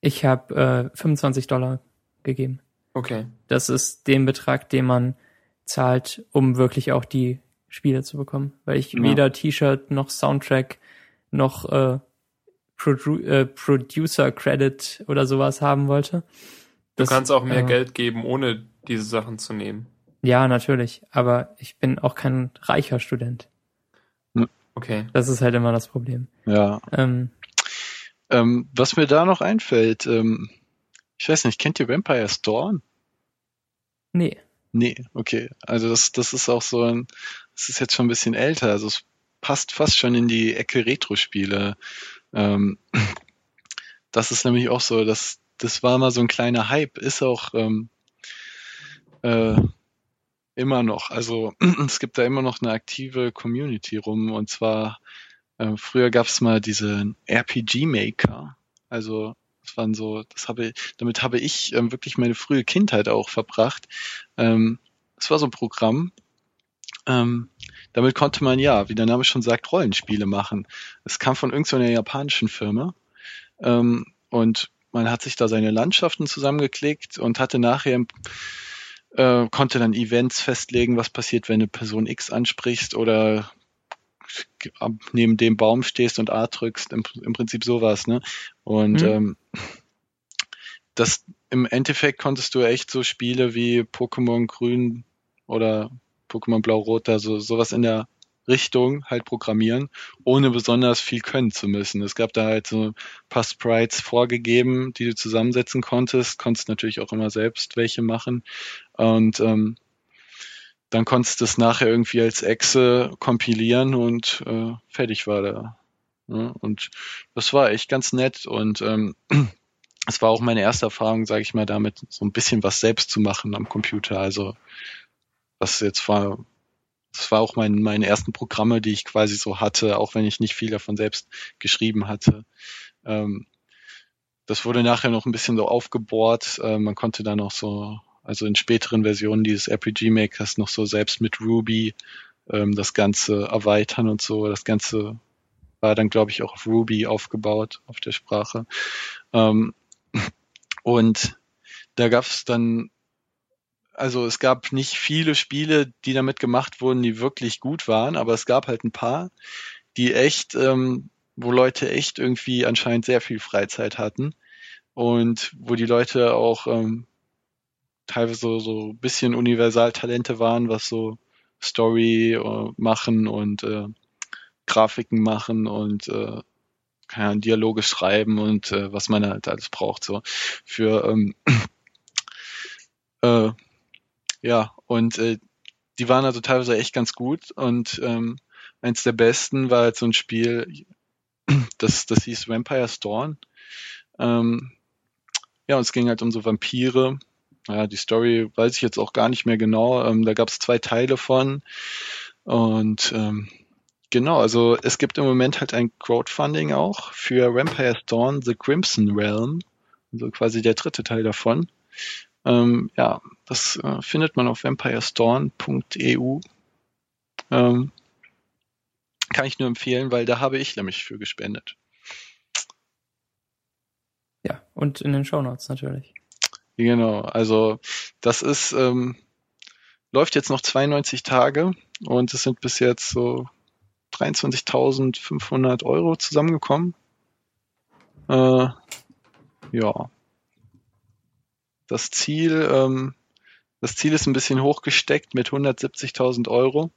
Ich habe äh, 25 Dollar gegeben. Okay. Das ist den Betrag, den man zahlt, um wirklich auch die Spiele zu bekommen. Weil ich ja. weder T-Shirt noch Soundtrack noch äh, Produ äh, Producer Credit oder sowas haben wollte. Das, du kannst auch mehr äh, Geld geben, ohne diese Sachen zu nehmen. Ja, natürlich. Aber ich bin auch kein reicher Student. Okay. Das ist halt immer das Problem. Ja. Ähm, ähm, was mir da noch einfällt, ähm, ich weiß nicht, kennt ihr Vampire Storm? Nee. Nee, okay. Also das, das ist auch so ein, das ist jetzt schon ein bisschen älter, also es passt fast schon in die Ecke Retro-Spiele. Ähm, das ist nämlich auch so, dass das war mal so ein kleiner Hype, ist auch ähm, äh, immer noch. Also es gibt da immer noch eine aktive Community rum und zwar äh, früher gab es mal diese RPG Maker. Also das waren so, das habe damit habe ich ähm, wirklich meine frühe Kindheit auch verbracht. Ähm, das war so ein Programm. Ähm, damit konnte man ja, wie der Name schon sagt, Rollenspiele machen. Es kam von irgendeiner japanischen Firma ähm, und man hat sich da seine Landschaften zusammengeklickt und hatte nachher äh, konnte dann Events festlegen, was passiert, wenn eine Person X ansprichst oder neben dem Baum stehst und A drückst, im, im Prinzip sowas, ne? Und mhm. ähm, das im Endeffekt konntest du echt so Spiele wie Pokémon Grün oder Pokémon Blau-Rot, also sowas in der Richtung halt programmieren, ohne besonders viel können zu müssen. Es gab da halt so ein paar Sprites vorgegeben, die du zusammensetzen konntest, konntest natürlich auch immer selbst welche machen und ähm, dann konntest du es nachher irgendwie als Exe kompilieren und äh, fertig war da. Ja, und das war echt ganz nett und ähm, es war auch meine erste Erfahrung, sage ich mal, damit so ein bisschen was selbst zu machen am Computer. Also was jetzt war das war auch mein, meine ersten Programme, die ich quasi so hatte, auch wenn ich nicht viel davon selbst geschrieben hatte. Ähm, das wurde nachher noch ein bisschen so aufgebohrt. Äh, man konnte da noch so, also in späteren Versionen dieses RPG Makers noch so selbst mit Ruby ähm, das Ganze erweitern und so. Das Ganze war dann, glaube ich, auch auf Ruby aufgebaut, auf der Sprache. Ähm, und da gab es dann also es gab nicht viele Spiele, die damit gemacht wurden, die wirklich gut waren, aber es gab halt ein paar, die echt, ähm, wo Leute echt irgendwie anscheinend sehr viel Freizeit hatten und wo die Leute auch ähm, teilweise so, so ein bisschen Universaltalente waren, was so Story äh, machen und äh, Grafiken machen und äh, Ahnung, Dialoge schreiben und äh, was man halt alles braucht so für ähm, äh, ja, und äh, die waren also teilweise echt ganz gut und ähm, eins der besten war halt so ein Spiel, das, das hieß Vampire Storm. Ähm, ja, und es ging halt um so Vampire. Ja, die Story weiß ich jetzt auch gar nicht mehr genau. Ähm, da gab es zwei Teile von. Und ähm, genau, also es gibt im Moment halt ein Crowdfunding auch für Vampire Storm The Crimson Realm. Also quasi der dritte Teil davon. Ähm, ja, das äh, findet man auf vampirestorn.eu. Ähm, kann ich nur empfehlen, weil da habe ich nämlich für gespendet. Ja, und in den Shownotes natürlich. Genau, also das ist, ähm, läuft jetzt noch 92 Tage und es sind bis jetzt so 23.500 Euro zusammengekommen. Äh, ja. Das Ziel, ähm, das Ziel ist ein bisschen hochgesteckt mit 170.000 Euro.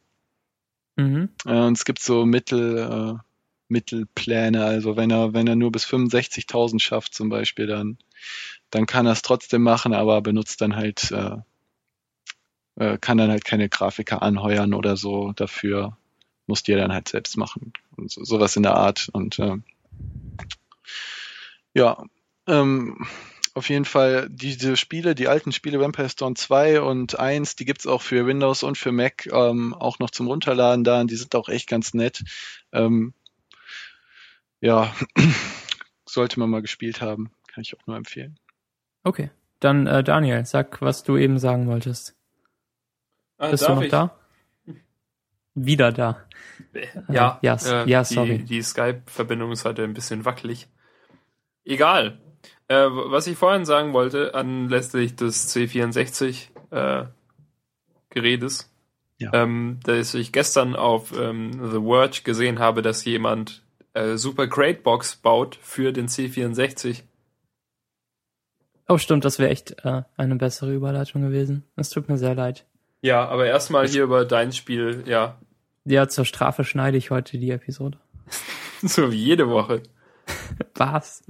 Mhm. Äh, und es gibt so Mittel, äh, Mittelpläne. Also wenn er, wenn er nur bis 65.000 schafft zum Beispiel, dann, dann kann er es trotzdem machen, aber benutzt dann halt, äh, äh, kann dann halt keine Grafiker anheuern oder so dafür. Muss die dann halt selbst machen. Und so, sowas in der Art. Und äh, ja, ähm, auf jeden Fall diese Spiele, die alten Spiele Vampire Storm 2 und 1, die gibt's auch für Windows und für Mac ähm, auch noch zum Runterladen da und die sind auch echt ganz nett. Ähm, ja, sollte man mal gespielt haben. Kann ich auch nur empfehlen. Okay, dann äh, Daniel, sag, was du eben sagen wolltest. Ah, Bist du noch ich? da? Wieder da. Ja, äh, yes. äh, ja, sorry. Die, die Skype-Verbindung ist heute ein bisschen wackelig. Egal. Äh, was ich vorhin sagen wollte, anlässlich des C64 äh, Geredes, ja. ähm, dass ich gestern auf ähm, The Verge gesehen habe, dass jemand äh, Super Great Box baut für den C64. Oh, stimmt, das wäre echt äh, eine bessere Überleitung gewesen. Es tut mir sehr leid. Ja, aber erstmal hier über dein Spiel, ja. Ja, zur Strafe schneide ich heute die Episode. so wie jede Woche. Was?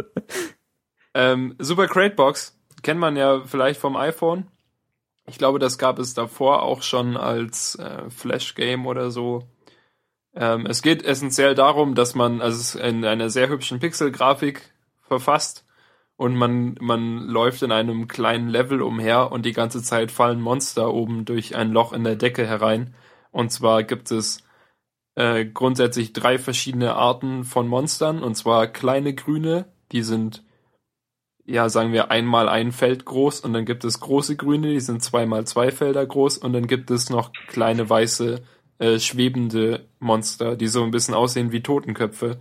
ähm, Super Crate Box kennt man ja vielleicht vom iPhone. Ich glaube, das gab es davor auch schon als äh, Flash-Game oder so. Ähm, es geht essentiell darum, dass man also es in einer sehr hübschen Pixel-Grafik verfasst und man, man läuft in einem kleinen Level umher und die ganze Zeit fallen Monster oben durch ein Loch in der Decke herein. Und zwar gibt es äh, grundsätzlich drei verschiedene Arten von Monstern, und zwar kleine grüne, die sind, ja, sagen wir, einmal ein Feld groß, und dann gibt es große grüne, die sind zweimal zwei Felder groß, und dann gibt es noch kleine weiße, äh, schwebende Monster, die so ein bisschen aussehen wie Totenköpfe.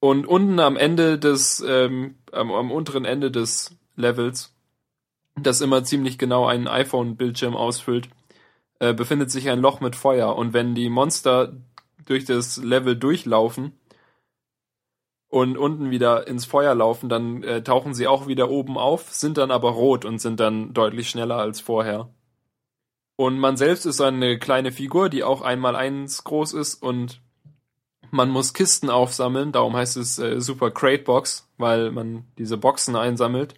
Und unten am Ende des, ähm, am, am unteren Ende des Levels, das immer ziemlich genau einen iPhone-Bildschirm ausfüllt, äh, befindet sich ein Loch mit Feuer. Und wenn die Monster durch das Level durchlaufen und unten wieder ins Feuer laufen, dann äh, tauchen sie auch wieder oben auf, sind dann aber rot und sind dann deutlich schneller als vorher. Und man selbst ist eine kleine Figur, die auch einmal eins groß ist und man muss Kisten aufsammeln, darum heißt es äh, Super Crate Box, weil man diese Boxen einsammelt.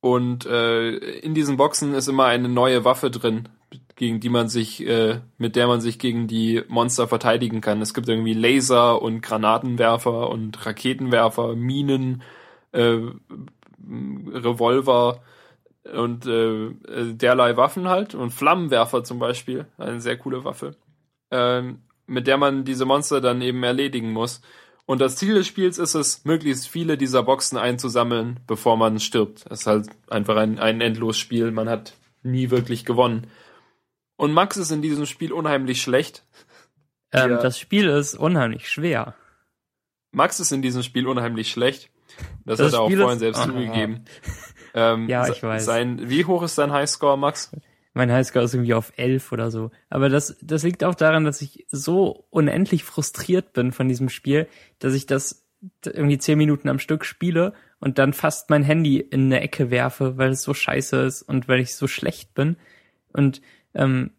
Und äh, in diesen Boxen ist immer eine neue Waffe drin, gegen die man sich, äh, mit der man sich gegen die Monster verteidigen kann. Es gibt irgendwie Laser und Granatenwerfer und Raketenwerfer, Minen, äh, Revolver und äh, derlei Waffen halt und Flammenwerfer zum Beispiel, eine sehr coole Waffe, äh, mit der man diese Monster dann eben erledigen muss. Und das Ziel des Spiels ist es, möglichst viele dieser Boxen einzusammeln, bevor man stirbt. Es ist halt einfach ein, ein Endlosspiel. Man hat nie wirklich gewonnen. Und Max ist in diesem Spiel unheimlich schlecht. Ähm, ja. Das Spiel ist unheimlich schwer. Max ist in diesem Spiel unheimlich schlecht. Das, das hat er auch Spiel vorhin selbst oh, zugegeben. Ähm, ja, ich weiß. Sein, wie hoch ist dein Highscore, Max? Mein Highscore ist irgendwie auf elf oder so. Aber das, das liegt auch daran, dass ich so unendlich frustriert bin von diesem Spiel, dass ich das irgendwie zehn Minuten am Stück spiele und dann fast mein Handy in eine Ecke werfe, weil es so scheiße ist und weil ich so schlecht bin. Und ähm,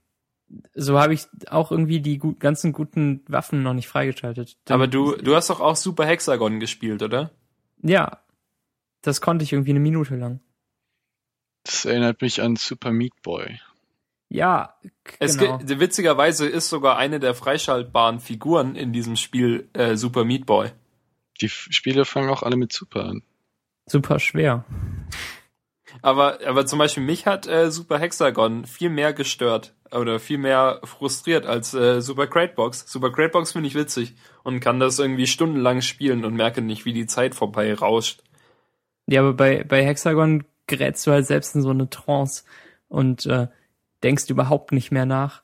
so habe ich auch irgendwie die gut, ganzen guten Waffen noch nicht freigeschaltet. Aber du, du hast doch auch Super Hexagon gespielt, oder? Ja. Das konnte ich irgendwie eine Minute lang. Das erinnert mich an Super Meat Boy. Ja, es genau. witzigerweise ist sogar eine der freischaltbaren Figuren in diesem Spiel äh, Super Meat Boy. Die Spiele fangen auch alle mit Super an. Super schwer. Aber, aber zum Beispiel mich hat äh, Super Hexagon viel mehr gestört oder viel mehr frustriert als äh, Super Cratebox. Super Cratebox finde ich witzig und kann das irgendwie stundenlang spielen und merke nicht, wie die Zeit vorbei rauscht. Ja, aber bei, bei Hexagon gerätst du halt selbst in so eine Trance und äh, denkst überhaupt nicht mehr nach.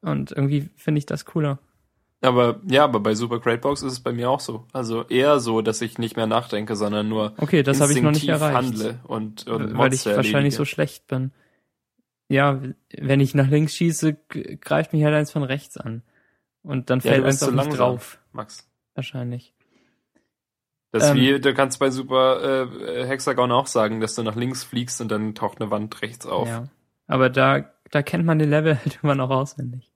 Und irgendwie finde ich das cooler. Aber ja, aber bei Super Great Box ist es bei mir auch so. Also eher so, dass ich nicht mehr nachdenke, sondern nur okay, das habe ich noch nicht erreicht. handle und, und weil ich wahrscheinlich erledige. so schlecht bin. Ja, wenn ich nach links schieße, greift mich halt eins von rechts an und dann fällt ja, eins auf mich drauf. Max. Wahrscheinlich. Das ähm, wie, du kannst bei Super äh, Hexagon auch sagen, dass du nach links fliegst und dann taucht eine Wand rechts auf. Ja, aber da da kennt man den Level halt immer noch auswendig.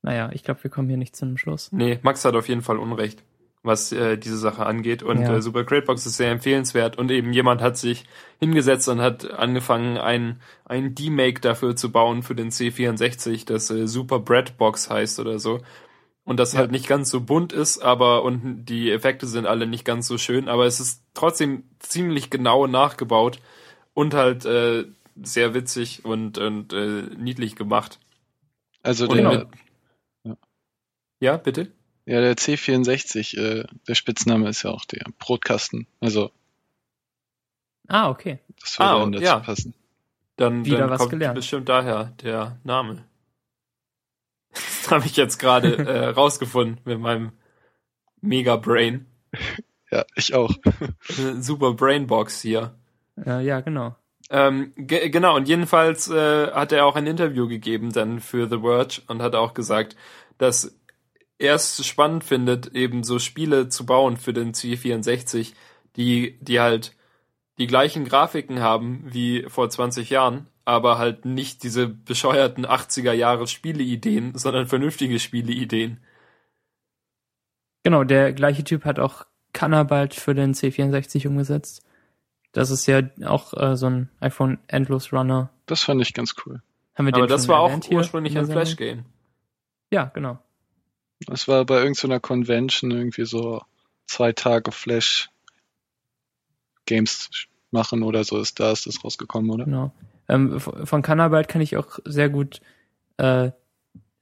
Naja, ich glaube, wir kommen hier nicht zu einem Schluss. Nee, Max hat auf jeden Fall Unrecht, was äh, diese Sache angeht. Und ja. äh, Super Great Box ist sehr empfehlenswert. Und eben jemand hat sich hingesetzt und hat angefangen, ein, ein D-Make dafür zu bauen für den C64, das äh, Super Bread Box heißt oder so. Und das ja. halt nicht ganz so bunt ist, aber und die Effekte sind alle nicht ganz so schön, aber es ist trotzdem ziemlich genau nachgebaut und halt äh, sehr witzig und, und äh, niedlich gemacht. Also und der, ja, bitte? Ja, der C64, äh, der Spitzname ist ja auch der Brotkasten. Also. Ah, okay. Das würde ah, dann dazu ja. passen. Dann, Wieder dann was kommt gelernt. bestimmt daher der Name. Das habe ich jetzt gerade äh, rausgefunden mit meinem Mega Brain. Ja, ich auch. Super Brainbox hier. Äh, ja, genau. Ähm, genau, und jedenfalls äh, hat er auch ein Interview gegeben dann für The Verge und hat auch gesagt, dass er es spannend findet, eben so Spiele zu bauen für den C64, die, die halt die gleichen Grafiken haben wie vor 20 Jahren, aber halt nicht diese bescheuerten 80er Jahre Spieleideen, sondern vernünftige Spieleideen. Genau, der gleiche Typ hat auch Cannabalt für den C64 umgesetzt. Das ist ja auch äh, so ein iPhone Endless Runner. Das fand ich ganz cool. Haben wir aber das war auch ursprünglich ein Flash-Game. Ja, genau. Das war bei irgendeiner Convention irgendwie so zwei Tage Flash Games machen oder so ist da ist das rausgekommen, oder? Genau. Ähm, von Cannabalt kann ich auch sehr gut äh,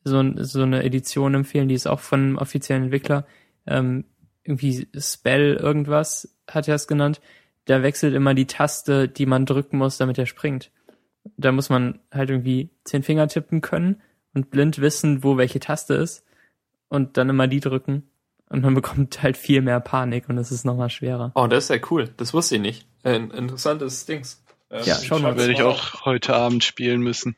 so, so eine Edition empfehlen, die ist auch von einem offiziellen Entwickler. Ähm, irgendwie Spell irgendwas hat er es genannt. Da wechselt immer die Taste, die man drücken muss, damit er springt. Da muss man halt irgendwie zehn Finger tippen können und blind wissen, wo welche Taste ist und dann immer die drücken. Und man bekommt halt viel mehr Panik und es ist nochmal schwerer. Oh, das ist ja cool. Das wusste ich nicht. Ein interessantes Dings. Ähm, ja, schauen wir Werde ich auch heute Abend spielen müssen.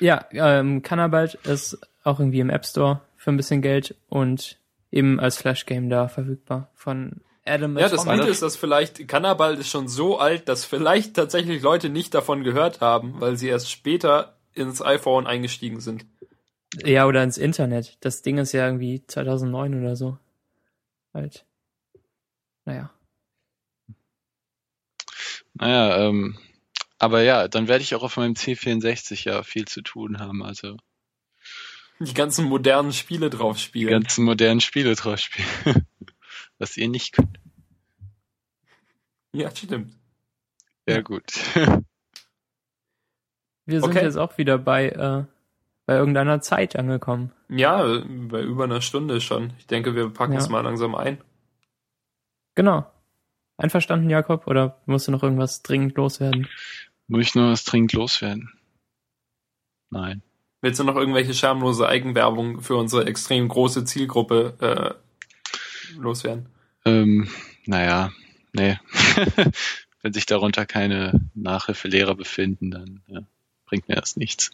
Ja, ähm, Cannabalt ist auch irgendwie im App Store für ein bisschen Geld und eben als Flash Game da verfügbar von Adam Ja, das Gute ist, dass vielleicht Cannabalt ist schon so alt, dass vielleicht tatsächlich Leute nicht davon gehört haben, weil sie erst später ins iPhone eingestiegen sind. Ja, oder ins Internet. Das Ding ist ja irgendwie 2009 oder so. Halt. Naja. Naja, ähm, aber ja, dann werde ich auch auf meinem C64 ja viel zu tun haben, also. Die ganzen modernen Spiele drauf spielen. Die ganzen modernen Spiele drauf spielen. Was ihr nicht könnt. Ja, stimmt. Ja, gut. Wir sind okay. jetzt auch wieder bei äh, bei irgendeiner Zeit angekommen. Ja, bei über einer Stunde schon. Ich denke, wir packen ja. es mal langsam ein. Genau. Einverstanden, Jakob? Oder musst du noch irgendwas dringend loswerden? Muss ich noch was dringend loswerden? Nein. Willst du noch irgendwelche schamlose Eigenwerbung für unsere extrem große Zielgruppe äh, loswerden? Ähm, naja, nee. Wenn sich darunter keine Nachhilfelehrer befinden, dann ja, bringt mir das nichts.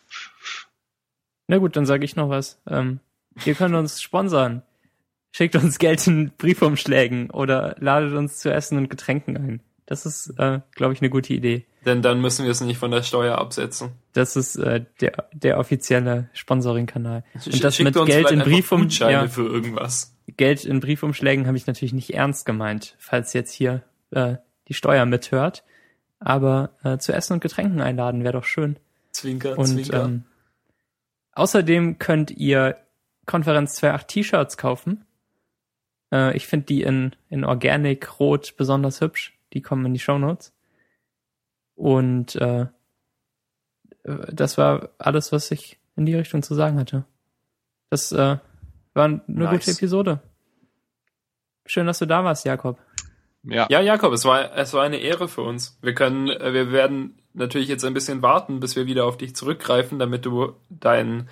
Na gut, dann sage ich noch was. Ähm, ihr könnt uns sponsern. Schickt uns Geld in Briefumschlägen oder ladet uns zu Essen und Getränken ein. Das ist, äh, glaube ich, eine gute Idee. Denn dann müssen wir es nicht von der Steuer absetzen. Das ist äh, der, der offizielle Sponsoring-Kanal. Und das mit Geld in Briefumschlägen. Ja, für irgendwas. Geld in Briefumschlägen habe ich natürlich nicht ernst gemeint, falls jetzt hier äh, die Steuer mithört. Aber äh, zu Essen und Getränken einladen wäre doch schön. Zwinker, und, zwinker. Ähm, Außerdem könnt ihr Konferenz 2.8 T-Shirts kaufen. Äh, ich finde die in, in Organic Rot besonders hübsch. Die kommen in die Show Notes. Und äh, das war alles, was ich in die Richtung zu sagen hatte. Das äh, war eine nice. gute Episode. Schön, dass du da warst, Jakob. ja. Ja, Jakob, es war, es war eine Ehre für uns. Wir können, äh, wir werden natürlich jetzt ein bisschen warten, bis wir wieder auf dich zurückgreifen, damit du dein,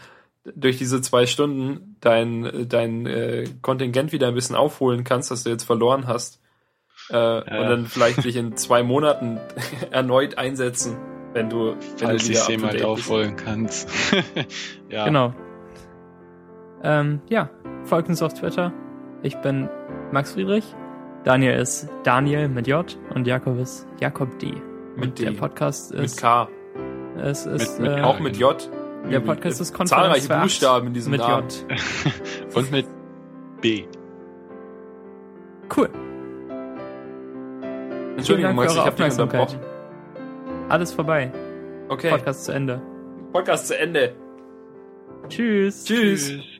durch diese zwei Stunden dein, dein äh, Kontingent wieder ein bisschen aufholen kannst, das du jetzt verloren hast. Äh, ja. Und dann vielleicht dich in zwei Monaten erneut einsetzen, wenn du, wenn Falls du wieder mal aufholen kannst. ja. Genau. Ähm, ja, folgt uns auf Twitter. Ich bin Max Friedrich. Daniel ist Daniel mit J und Jakob ist Jakob D. Mit und D. Der Podcast ist. Mit K. Es ist. Mit, mit, äh, auch mit J. Der Podcast ist Konferenz Zahlreiche Buchstaben in diesem mit Namen. J. und mit B. Cool. Entschuldigung, Max, ich habe dich unterbrochen. Alles vorbei. Okay. Podcast zu Ende. Podcast zu Ende. Tschüss. Tschüss. Tschüss.